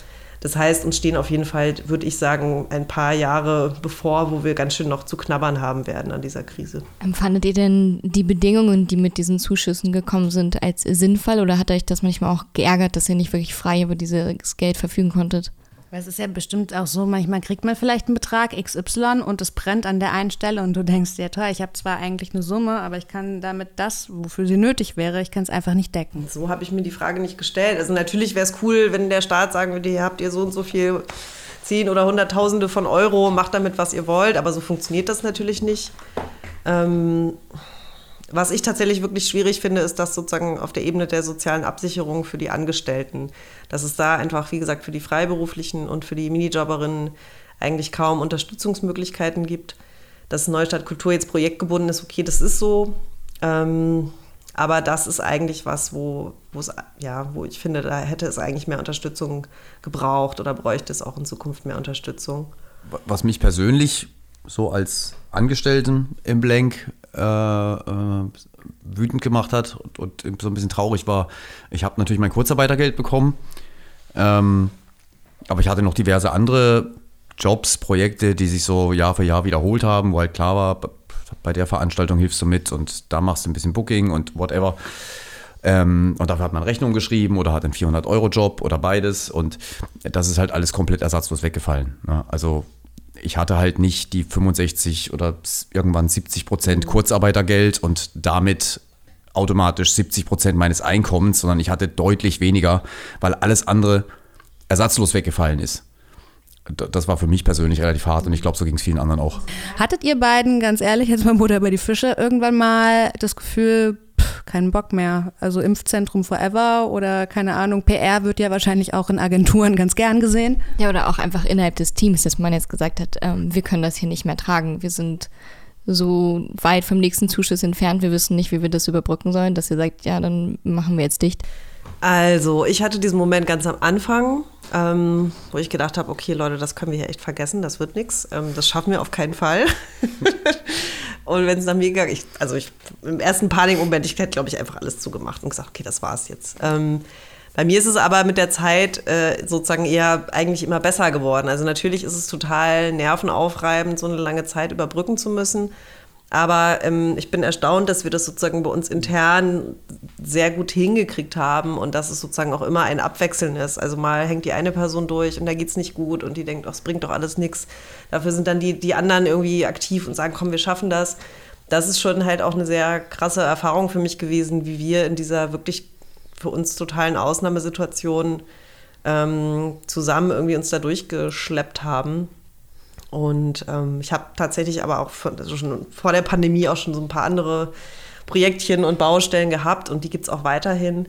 S3: Das heißt, uns stehen auf jeden Fall, würde ich sagen, ein paar Jahre bevor, wo wir ganz schön noch zu knabbern haben werden an dieser Krise.
S2: Empfandet ihr denn die Bedingungen, die mit diesen Zuschüssen gekommen sind, als sinnvoll oder hat euch das manchmal auch geärgert, dass ihr nicht wirklich frei über dieses Geld verfügen konntet?
S1: Weil es ist ja bestimmt auch so, manchmal kriegt man vielleicht einen Betrag XY und es brennt an der einen Stelle und du denkst dir, toll, ich habe zwar eigentlich eine Summe, aber ich kann damit das, wofür sie nötig wäre, ich kann es einfach nicht decken.
S3: So habe ich mir die Frage nicht gestellt. Also natürlich wäre es cool, wenn der Staat sagen würde, hier habt ihr so und so viel zehn oder hunderttausende von Euro, macht damit, was ihr wollt, aber so funktioniert das natürlich nicht. Ähm, was ich tatsächlich wirklich schwierig finde, ist das sozusagen auf der Ebene der sozialen Absicherung für die Angestellten. Dass es da einfach, wie gesagt, für die Freiberuflichen und für die Minijobberinnen eigentlich kaum Unterstützungsmöglichkeiten gibt. Dass Neustadt Kultur jetzt projektgebunden ist, okay, das ist so. Ähm, aber das ist eigentlich was, wo, ja, wo ich finde, da hätte es eigentlich mehr Unterstützung gebraucht oder bräuchte es auch in Zukunft mehr Unterstützung.
S4: Was mich persönlich so als Angestellten im Blank wütend gemacht hat und, und, so ein bisschen traurig war. Ich habe natürlich mein Kurzarbeitergeld bekommen, ähm, aber ich hatte noch diverse andere Jobs, Projekte, die sich so Jahr für Jahr wiederholt haben, wo halt klar war, bei der Veranstaltung hilfst du mit und da machst du ein bisschen Booking und whatever. Ähm, und dafür hat man Rechnung geschrieben oder hat einen 400-Euro-Job oder beides. Und das ist halt alles komplett ersatzlos weggefallen. Ne? Also ich hatte halt nicht die 65 oder irgendwann 70 Prozent Kurzarbeitergeld und damit automatisch 70 Prozent meines Einkommens, sondern ich hatte deutlich weniger, weil alles andere ersatzlos weggefallen ist. Das war für mich persönlich relativ hart und ich glaube, so ging es vielen anderen auch.
S1: Hattet ihr beiden, ganz ehrlich, jetzt mal Butter über die Fische, irgendwann mal das Gefühl, keinen Bock mehr. Also Impfzentrum forever oder keine Ahnung, PR wird ja wahrscheinlich auch in Agenturen ganz gern gesehen.
S2: Ja, oder auch einfach innerhalb des Teams, dass man jetzt gesagt hat, ähm, wir können das hier nicht mehr tragen. Wir sind so weit vom nächsten Zuschuss entfernt, wir wissen nicht, wie wir das überbrücken sollen, dass ihr sagt, ja, dann machen wir jetzt dicht.
S3: Also, ich hatte diesen Moment ganz am Anfang, ähm, wo ich gedacht habe, okay, Leute, das können wir hier echt vergessen, das wird nichts, ähm, das schaffen wir auf keinen Fall. [LAUGHS] und wenn es nach mir gegangen, ich, also ich, im ersten Panikmoment, ich hätte, glaube ich, einfach alles zugemacht und gesagt, okay, das war's jetzt. Ähm, bei mir ist es aber mit der Zeit äh, sozusagen eher eigentlich immer besser geworden. Also natürlich ist es total nervenaufreibend, so eine lange Zeit überbrücken zu müssen. Aber ähm, ich bin erstaunt, dass wir das sozusagen bei uns intern sehr gut hingekriegt haben und dass es sozusagen auch immer ein Abwechseln ist. Also mal hängt die eine Person durch und da geht es nicht gut und die denkt, ach, es bringt doch alles nichts. Dafür sind dann die, die anderen irgendwie aktiv und sagen, komm, wir schaffen das. Das ist schon halt auch eine sehr krasse Erfahrung für mich gewesen, wie wir in dieser wirklich für uns totalen Ausnahmesituation ähm, zusammen irgendwie uns da durchgeschleppt haben. Und ähm, ich habe tatsächlich aber auch von, also schon vor der Pandemie auch schon so ein paar andere Projektchen und Baustellen gehabt und die gibt es auch weiterhin.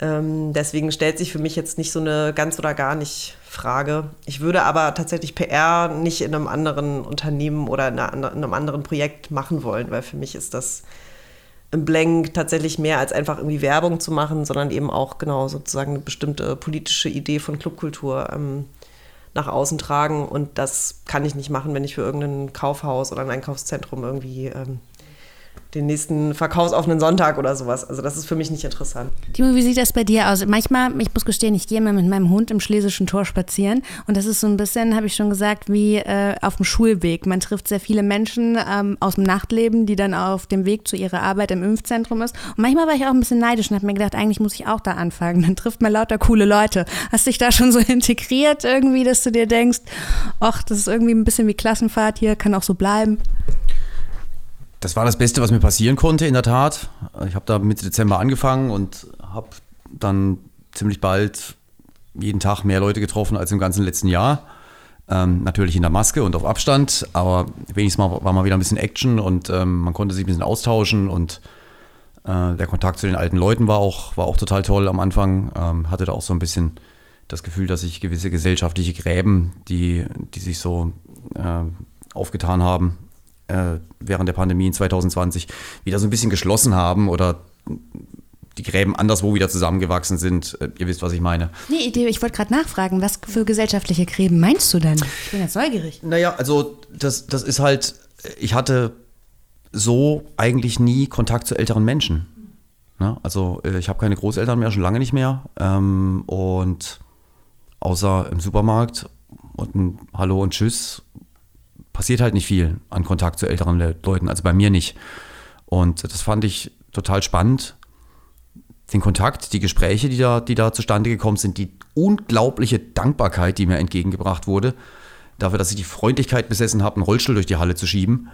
S3: Ähm, deswegen stellt sich für mich jetzt nicht so eine ganz oder gar nicht Frage. Ich würde aber tatsächlich PR nicht in einem anderen Unternehmen oder in, einer, in einem anderen Projekt machen wollen, weil für mich ist das im Blank tatsächlich mehr als einfach irgendwie Werbung zu machen, sondern eben auch genau sozusagen eine bestimmte politische Idee von Clubkultur ähm, nach außen tragen. Und das kann ich nicht machen, wenn ich für irgendein Kaufhaus oder ein Einkaufszentrum irgendwie ähm, den nächsten verkaufsoffenen Sonntag oder sowas. Also das ist für mich nicht interessant.
S1: Timo, wie sieht das bei dir aus? Manchmal, ich muss gestehen, ich gehe immer mit meinem Hund im Schlesischen Tor spazieren und das ist so ein bisschen, habe ich schon gesagt, wie äh, auf dem Schulweg. Man trifft sehr viele Menschen ähm, aus dem Nachtleben, die dann auf dem Weg zu ihrer Arbeit im Impfzentrum ist. Und manchmal war ich auch ein bisschen neidisch und habe mir gedacht, eigentlich muss ich auch da anfangen. Dann trifft man lauter coole Leute. Hast dich da schon so [LAUGHS] integriert irgendwie, dass du dir denkst, ach, das ist irgendwie ein bisschen wie Klassenfahrt hier, kann auch so bleiben?
S4: Das war das Beste, was mir passieren konnte, in der Tat. Ich habe da Mitte Dezember angefangen und habe dann ziemlich bald jeden Tag mehr Leute getroffen als im ganzen letzten Jahr. Ähm, natürlich in der Maske und auf Abstand, aber wenigstens mal, war mal wieder ein bisschen Action und ähm, man konnte sich ein bisschen austauschen und äh, der Kontakt zu den alten Leuten war auch, war auch total toll am Anfang. Ähm, hatte da auch so ein bisschen das Gefühl, dass sich gewisse gesellschaftliche Gräben, die, die sich so äh, aufgetan haben, äh, während der Pandemie in 2020 wieder so ein bisschen geschlossen haben oder die Gräben anderswo wieder zusammengewachsen sind. Äh, ihr wisst, was ich meine.
S1: Nee, ich wollte gerade nachfragen, was für gesellschaftliche Gräben meinst du denn? Ich bin jetzt neugierig.
S4: Naja, also das, das ist halt, ich hatte so eigentlich nie Kontakt zu älteren Menschen. Ne? Also äh, ich habe keine Großeltern mehr, schon lange nicht mehr. Ähm, und außer im Supermarkt und ein Hallo und Tschüss passiert halt nicht viel an Kontakt zu älteren Leuten, also bei mir nicht. Und das fand ich total spannend. Den Kontakt, die Gespräche, die da, die da zustande gekommen sind, die unglaubliche Dankbarkeit, die mir entgegengebracht wurde, dafür, dass ich die Freundlichkeit besessen habe, einen Rollstuhl durch die Halle zu schieben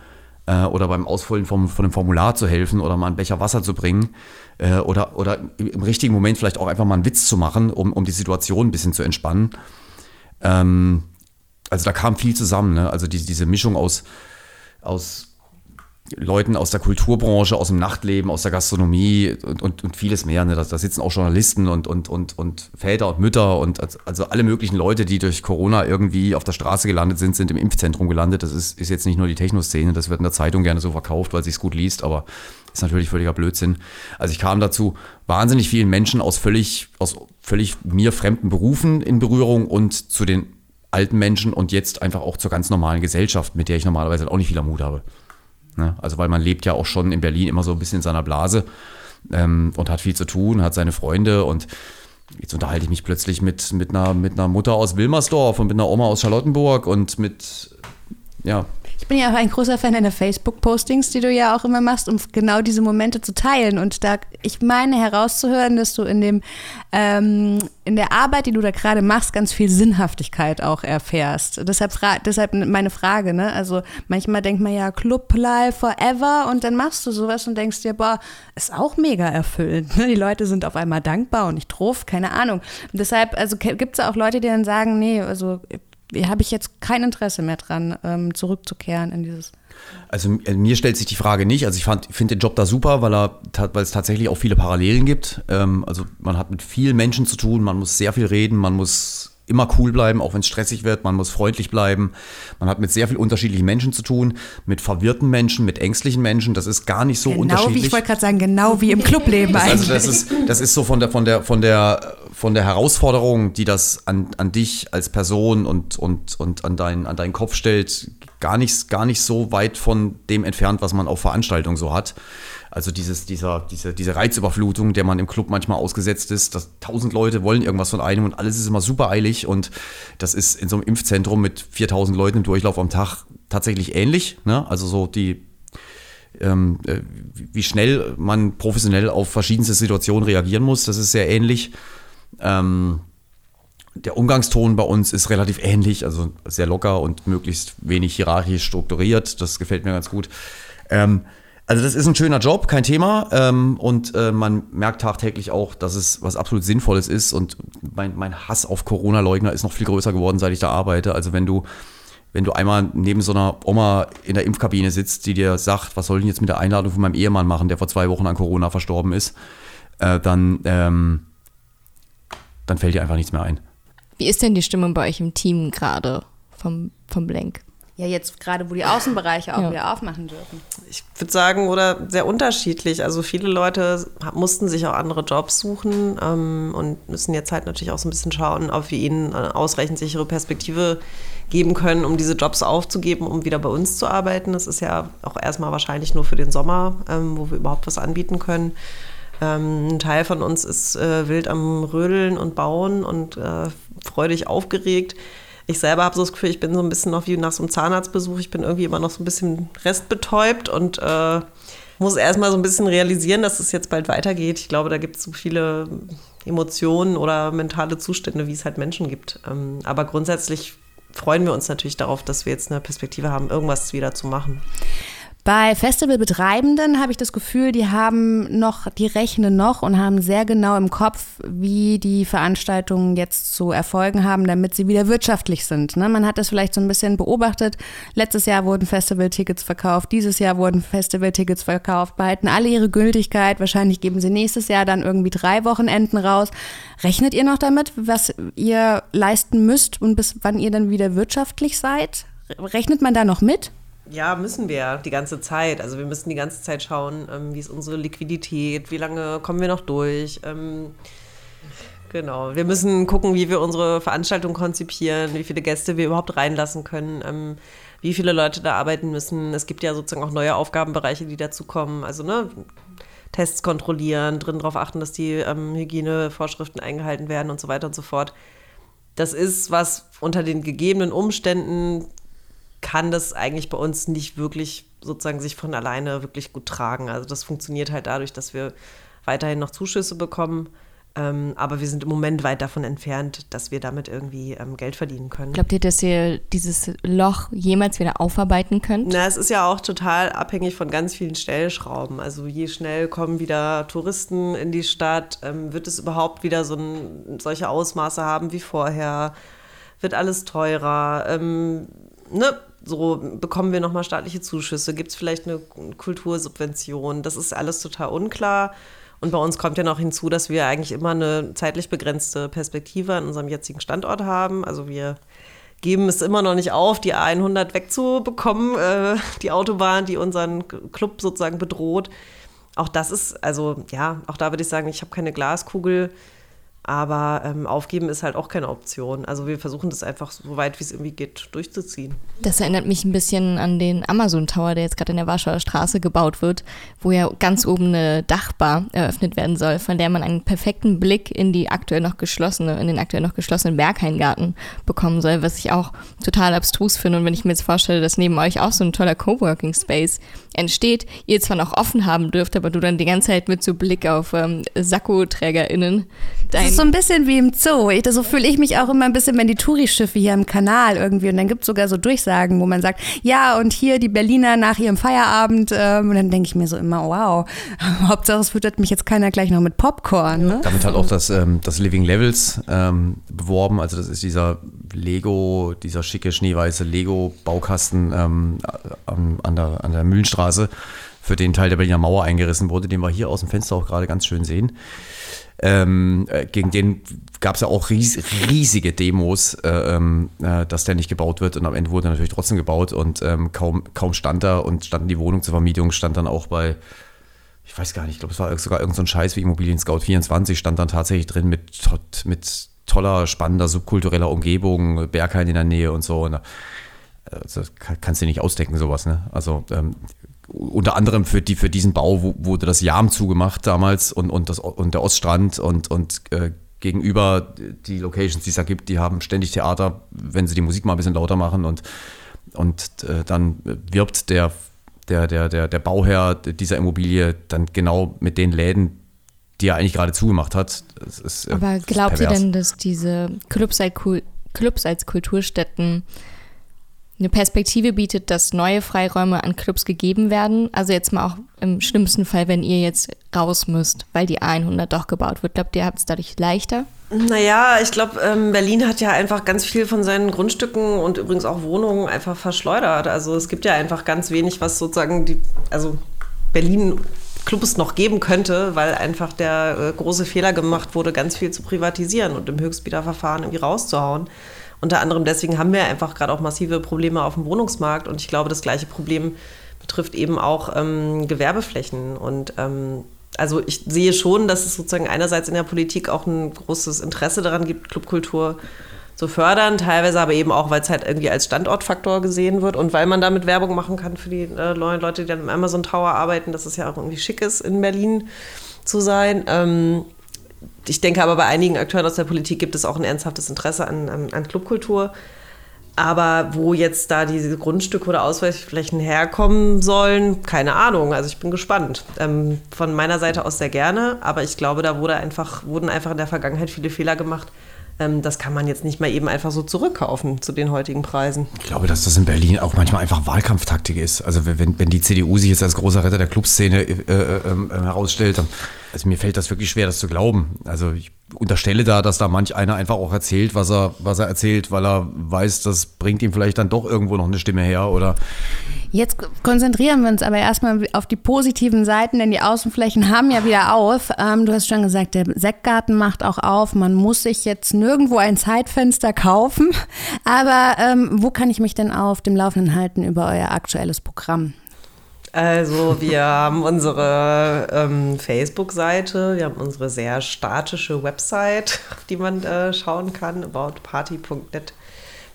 S4: äh, oder beim Ausfüllen vom, von einem Formular zu helfen oder mal einen Becher Wasser zu bringen äh, oder, oder im richtigen Moment vielleicht auch einfach mal einen Witz zu machen, um, um die Situation ein bisschen zu entspannen. Ähm, also da kam viel zusammen. Ne? Also die, diese Mischung aus, aus Leuten aus der Kulturbranche, aus dem Nachtleben, aus der Gastronomie und, und, und vieles mehr. Ne? Da, da, sitzen auch Journalisten und, und, und, und Väter und Mütter und also alle möglichen Leute, die durch Corona irgendwie auf der Straße gelandet sind, sind im Impfzentrum gelandet. Das ist, ist jetzt nicht nur die Techno-Szene, das wird in der Zeitung gerne so verkauft, weil sie es gut liest, aber ist natürlich völliger Blödsinn. Also ich kam dazu wahnsinnig vielen Menschen aus völlig, aus völlig mir fremden Berufen in Berührung und zu den alten Menschen und jetzt einfach auch zur ganz normalen Gesellschaft, mit der ich normalerweise auch nicht viel am Hut habe. Ne? Also weil man lebt ja auch schon in Berlin immer so ein bisschen in seiner Blase ähm, und hat viel zu tun, hat seine Freunde und jetzt unterhalte ich mich plötzlich mit, mit, einer, mit einer Mutter aus Wilmersdorf und mit einer Oma aus Charlottenburg und mit, ja,
S1: ich bin ja auch ein großer Fan deiner Facebook-Postings, die du ja auch immer machst, um genau diese Momente zu teilen. Und da, ich meine herauszuhören, dass du in dem, ähm, in der Arbeit, die du da gerade machst, ganz viel Sinnhaftigkeit auch erfährst. Deshalb, deshalb meine Frage, ne? Also manchmal denkt man ja Club Life Forever und dann machst du sowas und denkst dir, boah, ist auch mega erfüllend. Ne? Die Leute sind auf einmal dankbar und nicht drauf, keine Ahnung. Und deshalb, also gibt es auch Leute, die dann sagen, nee, also habe ich jetzt kein Interesse mehr dran, ähm, zurückzukehren in dieses.
S4: Also äh, mir stellt sich die Frage nicht. Also ich finde den Job da super, weil, er, weil es tatsächlich auch viele Parallelen gibt. Ähm, also man hat mit vielen Menschen zu tun, man muss sehr viel reden, man muss immer cool bleiben, auch wenn es stressig wird. Man muss freundlich bleiben. Man hat mit sehr vielen unterschiedlichen Menschen zu tun, mit verwirrten Menschen, mit ängstlichen Menschen. Das ist gar nicht so
S1: genau
S4: unterschiedlich.
S1: Genau wie ich wollte gerade sagen, genau wie im Clubleben [LAUGHS]
S4: das,
S1: eigentlich.
S4: Also das ist, das ist so von der, von der, von der, von der Herausforderung, die das an, an dich als Person und, und, und an, dein, an deinen Kopf stellt, gar nicht, gar nicht so weit von dem entfernt, was man auf Veranstaltungen so hat. Also dieses, dieser, diese, diese Reizüberflutung, der man im Club manchmal ausgesetzt ist, dass tausend Leute wollen irgendwas von einem und alles ist immer super eilig und das ist in so einem Impfzentrum mit 4000 Leuten im Durchlauf am Tag tatsächlich ähnlich. Ne? Also so die, ähm, äh, wie schnell man professionell auf verschiedenste Situationen reagieren muss, das ist sehr ähnlich. Ähm, der Umgangston bei uns ist relativ ähnlich, also sehr locker und möglichst wenig hierarchisch strukturiert. Das gefällt mir ganz gut. Ähm, also das ist ein schöner Job, kein Thema. Ähm, und äh, man merkt tagtäglich auch, dass es was absolut Sinnvolles ist. Und mein, mein Hass auf Corona-Leugner ist noch viel größer geworden, seit ich da arbeite. Also wenn du, wenn du einmal neben so einer Oma in der Impfkabine sitzt, die dir sagt, was soll ich jetzt mit der Einladung von meinem Ehemann machen, der vor zwei Wochen an Corona verstorben ist, äh, dann, ähm, dann fällt dir einfach nichts mehr ein.
S2: Wie ist denn die Stimmung bei euch im Team gerade vom, vom Blank?
S1: Ja, jetzt gerade, wo die Außenbereiche auch ja. wieder aufmachen dürfen.
S3: Ich würde sagen, oder sehr unterschiedlich. Also viele Leute mussten sich auch andere Jobs suchen ähm, und müssen jetzt halt natürlich auch so ein bisschen schauen, ob wir ihnen eine ausreichend sichere Perspektive geben können, um diese Jobs aufzugeben, um wieder bei uns zu arbeiten. Das ist ja auch erstmal wahrscheinlich nur für den Sommer, ähm, wo wir überhaupt was anbieten können. Ähm, ein Teil von uns ist äh, wild am Rödeln und Bauen und äh, freudig aufgeregt ich selber habe so das Gefühl, ich bin so ein bisschen noch wie nach so einem Zahnarztbesuch. Ich bin irgendwie immer noch so ein bisschen restbetäubt und äh, muss erstmal so ein bisschen realisieren, dass es jetzt bald weitergeht. Ich glaube, da gibt es so viele Emotionen oder mentale Zustände, wie es halt Menschen gibt. Ähm, aber grundsätzlich freuen wir uns natürlich darauf, dass wir jetzt eine Perspektive haben, irgendwas wieder zu machen.
S1: Bei Festivalbetreibenden habe ich das Gefühl, die haben noch, die rechnen noch und haben sehr genau im Kopf, wie die Veranstaltungen jetzt zu erfolgen haben, damit sie wieder wirtschaftlich sind. Ne? Man hat das vielleicht so ein bisschen beobachtet. Letztes Jahr wurden Festivaltickets verkauft, dieses Jahr wurden Festivaltickets verkauft, behalten alle ihre Gültigkeit. Wahrscheinlich geben sie nächstes Jahr dann irgendwie drei Wochenenden raus. Rechnet ihr noch damit, was ihr leisten müsst und bis wann ihr dann wieder wirtschaftlich seid? Rechnet man da noch mit?
S3: Ja, müssen wir die ganze Zeit. Also wir müssen die ganze Zeit schauen, ähm, wie ist unsere Liquidität, wie lange kommen wir noch durch. Ähm, genau, wir müssen gucken, wie wir unsere Veranstaltung konzipieren, wie viele Gäste wir überhaupt reinlassen können, ähm, wie viele Leute da arbeiten müssen. Es gibt ja sozusagen auch neue Aufgabenbereiche, die dazu kommen. Also ne, Tests kontrollieren, drin darauf achten, dass die ähm, Hygienevorschriften eingehalten werden und so weiter und so fort. Das ist was unter den gegebenen Umständen kann das eigentlich bei uns nicht wirklich sozusagen sich von alleine wirklich gut tragen. Also das funktioniert halt dadurch, dass wir weiterhin noch Zuschüsse bekommen. Ähm, aber wir sind im Moment weit davon entfernt, dass wir damit irgendwie ähm, Geld verdienen können.
S2: Glaubt ihr, dass ihr dieses Loch jemals wieder aufarbeiten könnt?
S3: Na, es ist ja auch total abhängig von ganz vielen Stellschrauben. Also je schnell kommen wieder Touristen in die Stadt, ähm, wird es überhaupt wieder so ein, solche Ausmaße haben wie vorher? Wird alles teurer? Ähm, ne? So bekommen wir nochmal staatliche Zuschüsse, gibt es vielleicht eine Kultursubvention, das ist alles total unklar. Und bei uns kommt ja noch hinzu, dass wir eigentlich immer eine zeitlich begrenzte Perspektive an unserem jetzigen Standort haben. Also wir geben es immer noch nicht auf, die A100 wegzubekommen, äh, die Autobahn, die unseren Club sozusagen bedroht. Auch das ist, also ja, auch da würde ich sagen, ich habe keine Glaskugel. Aber ähm, aufgeben ist halt auch keine Option. Also wir versuchen das einfach so weit wie es irgendwie geht durchzuziehen.
S2: Das erinnert mich ein bisschen an den Amazon Tower, der jetzt gerade in der Warschauer Straße gebaut wird, wo ja ganz oben eine Dachbar eröffnet werden soll, von der man einen perfekten Blick in die aktuell noch geschlossene, in den aktuell noch geschlossenen Berghaingarten bekommen soll, was ich auch total abstrus finde. Und wenn ich mir jetzt vorstelle, dass neben euch auch so ein toller Coworking Space entsteht, ihr zwar noch offen haben dürft, aber du dann die ganze Zeit mit so Blick auf ähm, Sakkoträgerinnen dein
S1: ist so ein bisschen wie im Zoo. Ich, so fühle ich mich auch immer ein bisschen, wenn die Tourischiffe hier im Kanal irgendwie und dann gibt es sogar so Durchsagen, wo man sagt, ja und hier die Berliner nach ihrem Feierabend ähm, und dann denke ich mir so immer, wow, [LAUGHS] Hauptsache es füttert mich jetzt keiner gleich noch mit Popcorn. Ne?
S4: Damit hat auch das, ähm, das Living Levels ähm, beworben, also das ist dieser Lego, dieser schicke schneeweiße Lego-Baukasten ähm, an, an, der, an der Mühlenstraße, für den Teil der Berliner Mauer eingerissen wurde, den wir hier aus dem Fenster auch gerade ganz schön sehen. Ähm, äh, gegen den gab es ja auch ries riesige Demos, äh, ähm, äh, dass der nicht gebaut wird und am Ende wurde er natürlich trotzdem gebaut und ähm, kaum, kaum stand da und standen die Wohnung zur Vermietung, stand dann auch bei, ich weiß gar nicht, ich glaube es war sogar irgendein so Scheiß wie Immobilien Scout 24, stand dann tatsächlich drin mit, mit toller, spannender, subkultureller Umgebung, Berghain in der Nähe und so. Und, also, kannst du nicht ausdecken, sowas, ne? Also ähm, unter anderem für, die, für diesen Bau wurde das Jam zugemacht damals und, und, das, und der Oststrand und, und äh, gegenüber die Locations, die es da gibt, die haben ständig Theater, wenn sie die Musik mal ein bisschen lauter machen und, und äh, dann wirbt der, der, der, der, der Bauherr dieser Immobilie dann genau mit den Läden, die er eigentlich gerade zugemacht hat.
S2: Ist, äh, Aber glaubt ihr denn, dass diese Clubs als, Clubs als Kulturstätten eine Perspektive bietet, dass neue Freiräume an Clubs gegeben werden. Also jetzt mal auch im schlimmsten Fall, wenn ihr jetzt raus müsst, weil die 100 doch gebaut wird. Glaubt ihr, habt es dadurch leichter?
S3: Naja, ich glaube, ähm, Berlin hat ja einfach ganz viel von seinen Grundstücken und übrigens auch Wohnungen einfach verschleudert. Also es gibt ja einfach ganz wenig, was sozusagen die, also Berlin Clubs noch geben könnte, weil einfach der äh, große Fehler gemacht wurde, ganz viel zu privatisieren und im Höchstbiederverfahren irgendwie rauszuhauen. Unter anderem deswegen haben wir einfach gerade auch massive Probleme auf dem Wohnungsmarkt und ich glaube, das gleiche Problem betrifft eben auch ähm, Gewerbeflächen. Und ähm, also ich sehe schon, dass es sozusagen einerseits in der Politik auch ein großes Interesse daran gibt, Clubkultur zu fördern, teilweise aber eben auch, weil es halt irgendwie als Standortfaktor gesehen wird und weil man damit Werbung machen kann für die äh, Leute, die dann im Amazon Tower arbeiten, dass es ja auch irgendwie schick ist, in Berlin zu sein. Ähm, ich denke aber, bei einigen Akteuren aus der Politik gibt es auch ein ernsthaftes Interesse an, an, an Clubkultur. Aber wo jetzt da diese Grundstücke oder Ausweichflächen herkommen sollen, keine Ahnung. Also ich bin gespannt. Ähm, von meiner Seite aus sehr gerne, aber ich glaube, da wurde einfach, wurden einfach in der Vergangenheit viele Fehler gemacht. Ähm, das kann man jetzt nicht mal eben einfach so zurückkaufen zu den heutigen Preisen.
S4: Ich glaube, dass das in Berlin auch manchmal einfach Wahlkampftaktik ist. Also wenn, wenn die CDU sich jetzt als großer Retter der Clubszene äh, äh, äh, herausstellt, dann also mir fällt das wirklich schwer, das zu glauben. Also ich unterstelle da, dass da manch einer einfach auch erzählt, was er, was er erzählt, weil er weiß, das bringt ihm vielleicht dann doch irgendwo noch eine Stimme her oder.
S1: Jetzt konzentrieren wir uns aber erstmal auf die positiven Seiten, denn die Außenflächen haben ja wieder auf. Ähm, du hast schon gesagt, der Sektgarten macht auch auf. Man muss sich jetzt nirgendwo ein Zeitfenster kaufen. Aber ähm, wo kann ich mich denn auf dem Laufenden halten über euer aktuelles Programm?
S3: Also wir haben unsere ähm, Facebook-Seite, wir haben unsere sehr statische Website, auf die man äh, schauen kann, aboutparty.net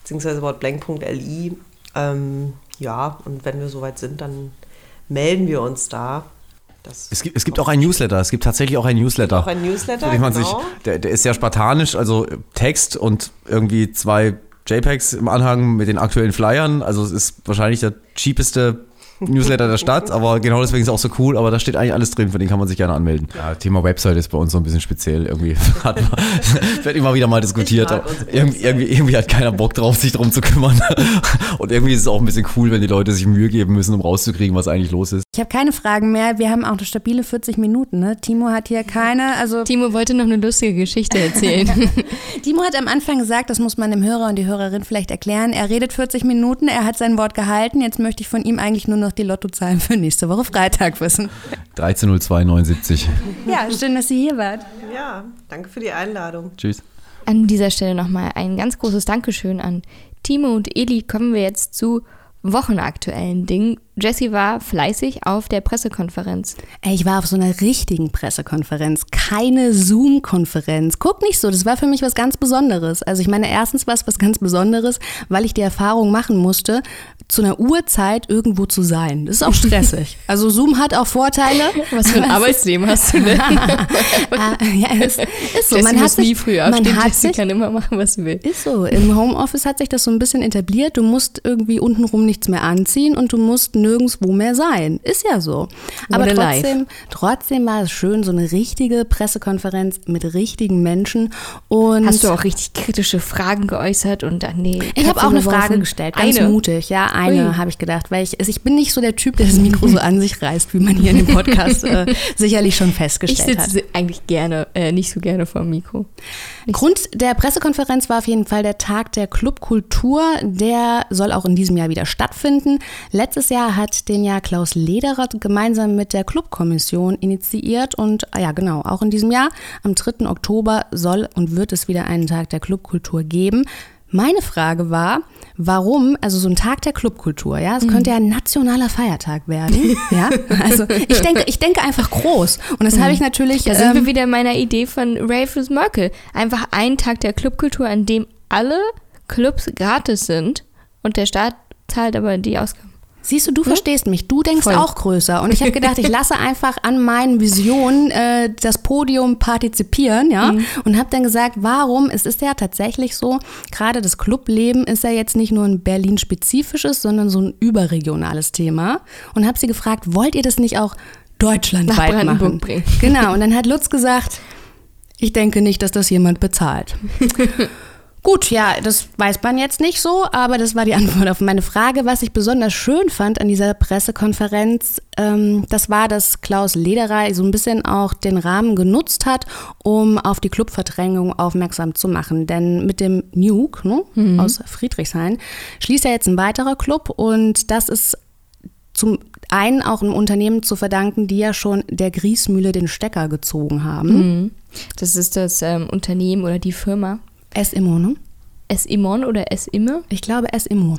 S3: bzw. aboutblank.li. Ähm, ja, und wenn wir soweit sind, dann melden wir uns da.
S4: Es gibt, es gibt auch ein Newsletter. Es gibt tatsächlich auch ein Newsletter.
S3: Auch ein Newsletter,
S4: genau. Sich, der, der ist sehr spartanisch, also Text und irgendwie zwei JPEGs im Anhang mit den aktuellen Flyern. Also es ist wahrscheinlich der cheapeste Newsletter der Stadt, aber genau deswegen ist es auch so cool. Aber da steht eigentlich alles drin, für den kann man sich gerne anmelden. Ja, Thema Website ist bei uns so ein bisschen speziell. Irgendwie [LAUGHS] hat man, [LAUGHS] wird immer wieder mal diskutiert. Irgendwie, irgendwie, irgendwie, hat keiner Bock drauf, sich darum zu kümmern. [LAUGHS] Und irgendwie ist es auch ein bisschen cool, wenn die Leute sich Mühe geben müssen, um rauszukriegen, was eigentlich los ist.
S1: Ich habe keine Fragen mehr. Wir haben auch eine stabile 40 Minuten. Ne? Timo hat hier keine. Also
S2: Timo wollte noch eine lustige Geschichte erzählen.
S1: Timo hat am Anfang gesagt, das muss man dem Hörer und die Hörerin vielleicht erklären. Er redet 40 Minuten, er hat sein Wort gehalten. Jetzt möchte ich von ihm eigentlich nur noch noch die Lottozahlen für nächste Woche Freitag wissen.
S4: 13.02.79.
S1: Ja, schön, dass Sie hier wart.
S3: Ja, danke für die Einladung.
S4: Tschüss.
S2: An dieser Stelle nochmal ein ganz großes Dankeschön an Timo und Eli. Kommen wir jetzt zu wochenaktuellen Dingen. Jessie war fleißig auf der Pressekonferenz.
S1: Ich war auf so einer richtigen Pressekonferenz, keine Zoom-Konferenz. Guck nicht so, das war für mich was ganz Besonderes. Also ich meine, erstens war es was ganz Besonderes, weil ich die Erfahrung machen musste, zu einer Uhrzeit irgendwo zu sein. Das ist auch stressig. [LAUGHS] Also Zoom hat auch Vorteile.
S2: Was für ein [LAUGHS] Arbeitsleben hast du denn? [LAUGHS]
S1: Ah, ja, es ist so.
S2: Jessie man hat sich, nie früh aufstehen.
S1: Man hat
S2: sich, kann immer machen, was sie will.
S1: Ist so. Im Homeoffice hat sich das so ein bisschen etabliert. Du musst irgendwie untenrum nichts mehr anziehen und du musst nirgendwo mehr sein. Ist ja so. Aber trotzdem, trotzdem war es schön, so eine richtige Pressekonferenz mit richtigen Menschen. Und
S2: Hast du auch richtig kritische Fragen geäußert und an die
S1: ich habe auch eine
S2: geworfen?
S1: Frage gestellt, ganz
S2: Eine.
S1: mutig. Ja, eine habe ich gedacht, weil ich, also ich bin nicht so der Typ, der das Mikro so an sich reißt, wie man hier in dem Podcast äh, [LAUGHS] sicherlich schon
S2: Ich
S1: festgestellt hat.
S2: sitze eigentlich gerne, äh, nicht so gerne vor dem Mikro.
S1: Grund der Pressekonferenz war auf jeden Fall der Tag der Clubkultur. Der soll auch in diesem Jahr wieder stattfinden. Letztes Jahr hat den ja Klaus Lederer gemeinsam mit der Clubkommission initiiert und ah ja genau, auch in diesem Jahr am 3. Oktober soll und wird es wieder einen Tag der Clubkultur geben. Meine Frage war, warum, also so ein Tag der Clubkultur, ja, es könnte ja ein nationaler Feiertag werden, [LAUGHS] ja, also ich denke, ich denke einfach groß und das habe ich natürlich,
S2: Da sind wir
S1: ähm,
S2: wieder in meiner Idee von Ralphus Merkel. Einfach ein Tag der Clubkultur, an dem alle Clubs gratis sind und der Staat zahlt aber die Ausgaben.
S1: Siehst du, du verstehst mich. Du denkst
S2: Voll.
S1: auch größer. Und ich habe gedacht, ich [LAUGHS] lasse einfach an meinen Visionen äh, das Podium partizipieren, ja. Und habe dann gesagt, warum? Es ist ja tatsächlich so, gerade das Clubleben ist ja jetzt nicht nur ein Berlin-spezifisches, sondern so ein überregionales Thema. Und habe sie gefragt, wollt ihr das nicht auch deutschlandweit
S2: Nach Brandenburg
S1: machen?
S2: bringen.
S1: Genau. Und dann hat Lutz gesagt, ich denke nicht, dass das jemand bezahlt. [LAUGHS] Gut, ja, das weiß man jetzt nicht so, aber das war die [LAUGHS] Antwort auf meine Frage. Was ich besonders schön fand an dieser Pressekonferenz, ähm, das war, dass Klaus Lederer so ein bisschen auch den Rahmen genutzt hat, um auf die Clubverdrängung aufmerksam zu machen. Denn mit dem Nuke ne, aus Friedrichshain schließt ja jetzt ein weiterer Club und das ist zum einen auch einem Unternehmen zu verdanken, die ja schon der Griesmühle den Stecker gezogen haben.
S2: Das ist das ähm, Unternehmen oder die Firma.
S1: S-Immo, ne?
S2: S-Imon oder S-Imme?
S1: Ich glaube S-Immo.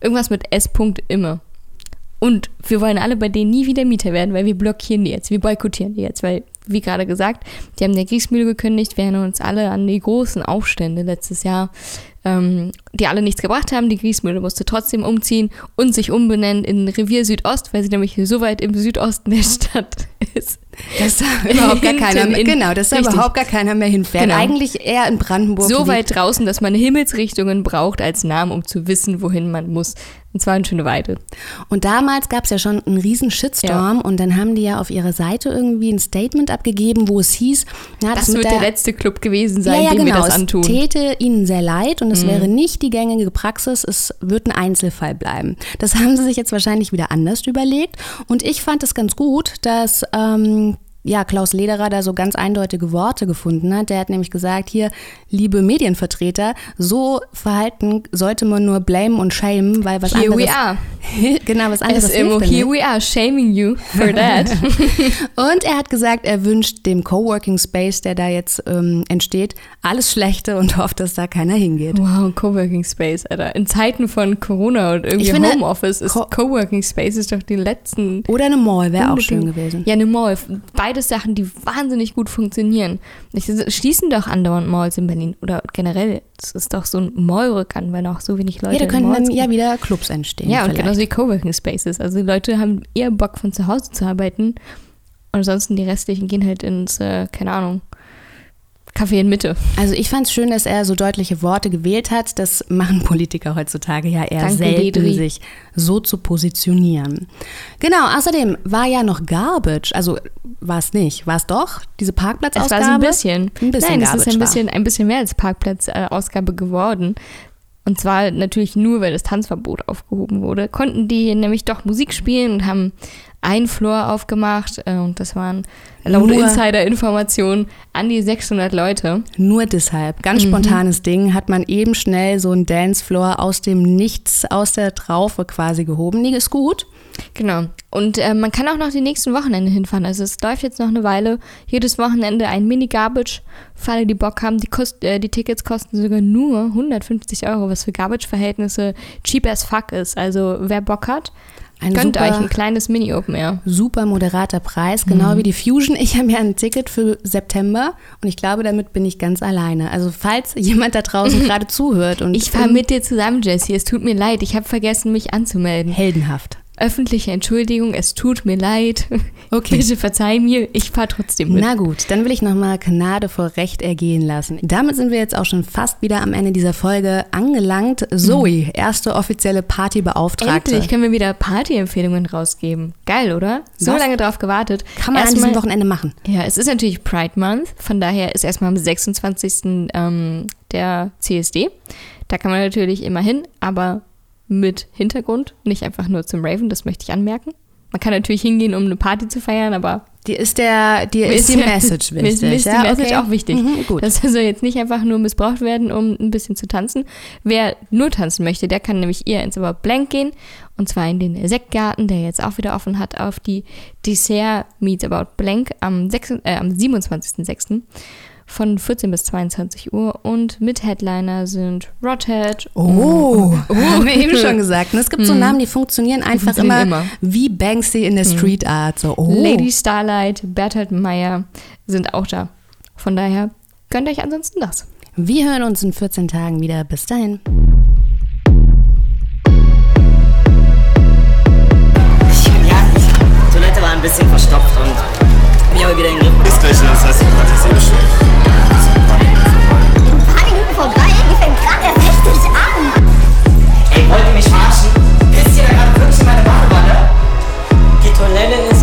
S2: Irgendwas mit S-Imme. Und wir wollen alle bei denen nie wieder Mieter werden, weil wir blockieren die jetzt, wir boykottieren die jetzt, weil, wie gerade gesagt, die haben der Kriegsmühle gekündigt, wir erinnern uns alle an die großen Aufstände letztes Jahr, ähm, die alle nichts gebracht haben. Die Kriegsmühle musste trotzdem umziehen und sich umbenennen in Revier Südost, weil sie nämlich so weit im Südosten der [LAUGHS] Stadt ist.
S1: Das [LAUGHS] da überhaupt gar keiner mehr, genau, dass da überhaupt gar keiner mehr hinfährt.
S2: Genau.
S1: Eigentlich eher in Brandenburg.
S2: So
S1: liegt.
S2: weit draußen, dass man Himmelsrichtungen braucht als Namen, um zu wissen, wohin man muss. Und zwar in Schöneweide.
S1: Und damals gab es ja schon einen riesen Shitstorm und dann haben die ja auf ihrer Seite irgendwie ein Statement abgegeben, wo es hieß, na,
S2: Das
S1: mit
S2: wird der letzte Club gewesen sein,
S1: ja, ja,
S2: dem
S1: genau.
S2: wir das antun. Mhm.
S1: Es täte ihnen sehr leid und es wäre nicht die gängige Praxis, es wird ein Einzelfall bleiben. Das [LAUGHS] haben sie sich jetzt wahrscheinlich wieder anders überlegt und ich fand es ganz gut, dass ähm, ja, Klaus Lederer da so ganz eindeutige Worte gefunden hat. Der hat nämlich gesagt, hier, liebe Medienvertreter, so verhalten sollte man nur blame und shame, weil was
S2: Here
S1: anderes...
S2: we are. [LAUGHS]
S1: genau, was anderes
S2: SMO,
S1: hilft
S2: here we are, shaming you for that. [LAUGHS]
S1: Und er hat gesagt, er wünscht dem Coworking Space, der da jetzt ähm, entsteht, alles Schlechte und hofft, dass da keiner hingeht.
S2: wow, Coworking Space, Alter. In Zeiten von Corona und irgendwie
S1: finde,
S2: Homeoffice ist
S1: Co-
S2: Coworking Space ist doch die letzten.
S1: Oder eine Mall wäre auch schön gewesen.
S2: Ja, eine Mall. Beides Sachen, die wahnsinnig gut funktionieren. Ich, schließen doch andauernd Malls in Berlin oder generell. Es ist doch so ein Mallrückgang, weil auch so wenig Leute
S1: Ja, da können
S2: Malls
S1: dann ja wieder Clubs entstehen.
S2: Ja, und genauso wie Coworking Spaces. Also die Leute haben eher Bock von zu Hause zu arbeiten. Und ansonsten die restlichen gehen halt ins, äh, keine Ahnung, Café in Mitte.
S1: Also ich fand es schön, dass er so deutliche Worte gewählt hat. Das machen Politiker heutzutage ja eher
S2: Danke,
S1: selten,
S2: Ledri.
S1: sich so zu positionieren. Genau, außerdem war ja noch Garbage, also war es nicht, war es doch, diese
S2: Es
S1: Parkplatzausgabe?
S2: war so ein bisschen.
S1: Ein bisschen
S2: Nein, es ist ein
S1: war.
S2: bisschen, ein bisschen mehr als Parkplatzausgabe geworden. Und zwar natürlich nur, weil das Tanzverbot aufgehoben wurde. Konnten die nämlich doch Musik spielen und haben einen Floor aufgemacht. äh, Und das waren laut Insider-Informationen an die 600 Leute.
S1: Nur deshalb, ganz
S2: Mhm.
S1: spontanes Ding, hat man eben schnell so einen Dancefloor aus dem Nichts, aus der Traufe quasi gehoben. Nee, ist gut.
S2: Genau. Und äh, man kann auch noch die nächsten Wochenende hinfahren. Also es läuft jetzt noch eine Weile. Jedes Wochenende ein Mini-Garbage. Für alle, die Bock haben. Die, kost, äh, die Tickets kosten sogar nur 150 Euro, was für Garbage-Verhältnisse cheap as fuck ist. Also wer Bock hat,
S1: Ein
S2: gönnt
S1: super,
S2: euch ein kleines Mini-Open Air.
S1: super moderater Preis, genau
S2: Mhm.
S1: wie die Fusion. Ich habe ja ein Ticket für September und ich glaube, damit bin ich ganz alleine. Also falls jemand da draußen [LAUGHS] gerade zuhört und
S2: Ich fahre mit dir zusammen, Jessie. Es tut mir leid. Ich habe vergessen, mich anzumelden.
S1: heldenhaft.
S2: Öffentliche Entschuldigung, es tut mir leid. [LAUGHS]
S1: Okay.
S2: Bitte verzeih mir, ich fahre trotzdem mit.
S1: Na gut, dann will ich nochmal Gnade vor Recht ergehen lassen. Damit sind wir jetzt auch schon fast wieder am Ende dieser Folge angelangt. Zoe, erste offizielle Partybeauftragte.
S2: Endlich können wir wieder Party-Empfehlungen rausgeben. Geil, oder? So
S1: Was?
S2: lange drauf gewartet.
S1: Kann man an
S2: Erstmal-
S1: diesem Wochenende machen.
S2: Ja, es ist natürlich Pride Month, von daher ist erstmal am 26. Ähm, der CSD. Da kann man natürlich immer hin, aber mit Hintergrund, nicht einfach nur zum Raven, das möchte ich anmerken. Man kann natürlich hingehen, um eine Party zu feiern, aber
S1: Dir ist, der, dir ist die Message [LAUGHS] wichtig.
S2: ist, mir ist
S1: ja?
S2: die Message
S1: okay.
S2: auch wichtig.
S1: Mhm, gut.
S2: Das soll jetzt nicht einfach nur missbraucht werden, um ein bisschen zu tanzen. Wer nur tanzen möchte, der kann nämlich eher ins About Blank gehen. Und zwar in den Sektgarten, der jetzt auch wieder offen hat, auf die Dessert Meets About Blank am, 6, äh, am 27.06. von 14 bis 22 Uhr. Und mit Headliner sind Rothead. [LAUGHS]
S1: Oh, haben wir eben schon gesagt. Und es gibt so Namen, die funktionieren einfach
S2: funktionieren
S1: immer,
S2: immer.
S1: wie Banksy in der Street Art. So, oh.
S2: Lady Starlight, Bertolt Meyer sind auch da. Von daher gönnt euch ansonsten das.
S1: Wir hören uns in 14 Tagen wieder. Bis dahin.
S5: Ja, die Toilette war ein bisschen verstopft und hab ich aber wieder in den Griff.
S6: Ist gleich, das heißt, ich kann sich eh bestellen.
S7: Ey, wollt ihr mich verarschen? Pisst ihr da gerade wirklich in meine Badewanne? Die Toilette ist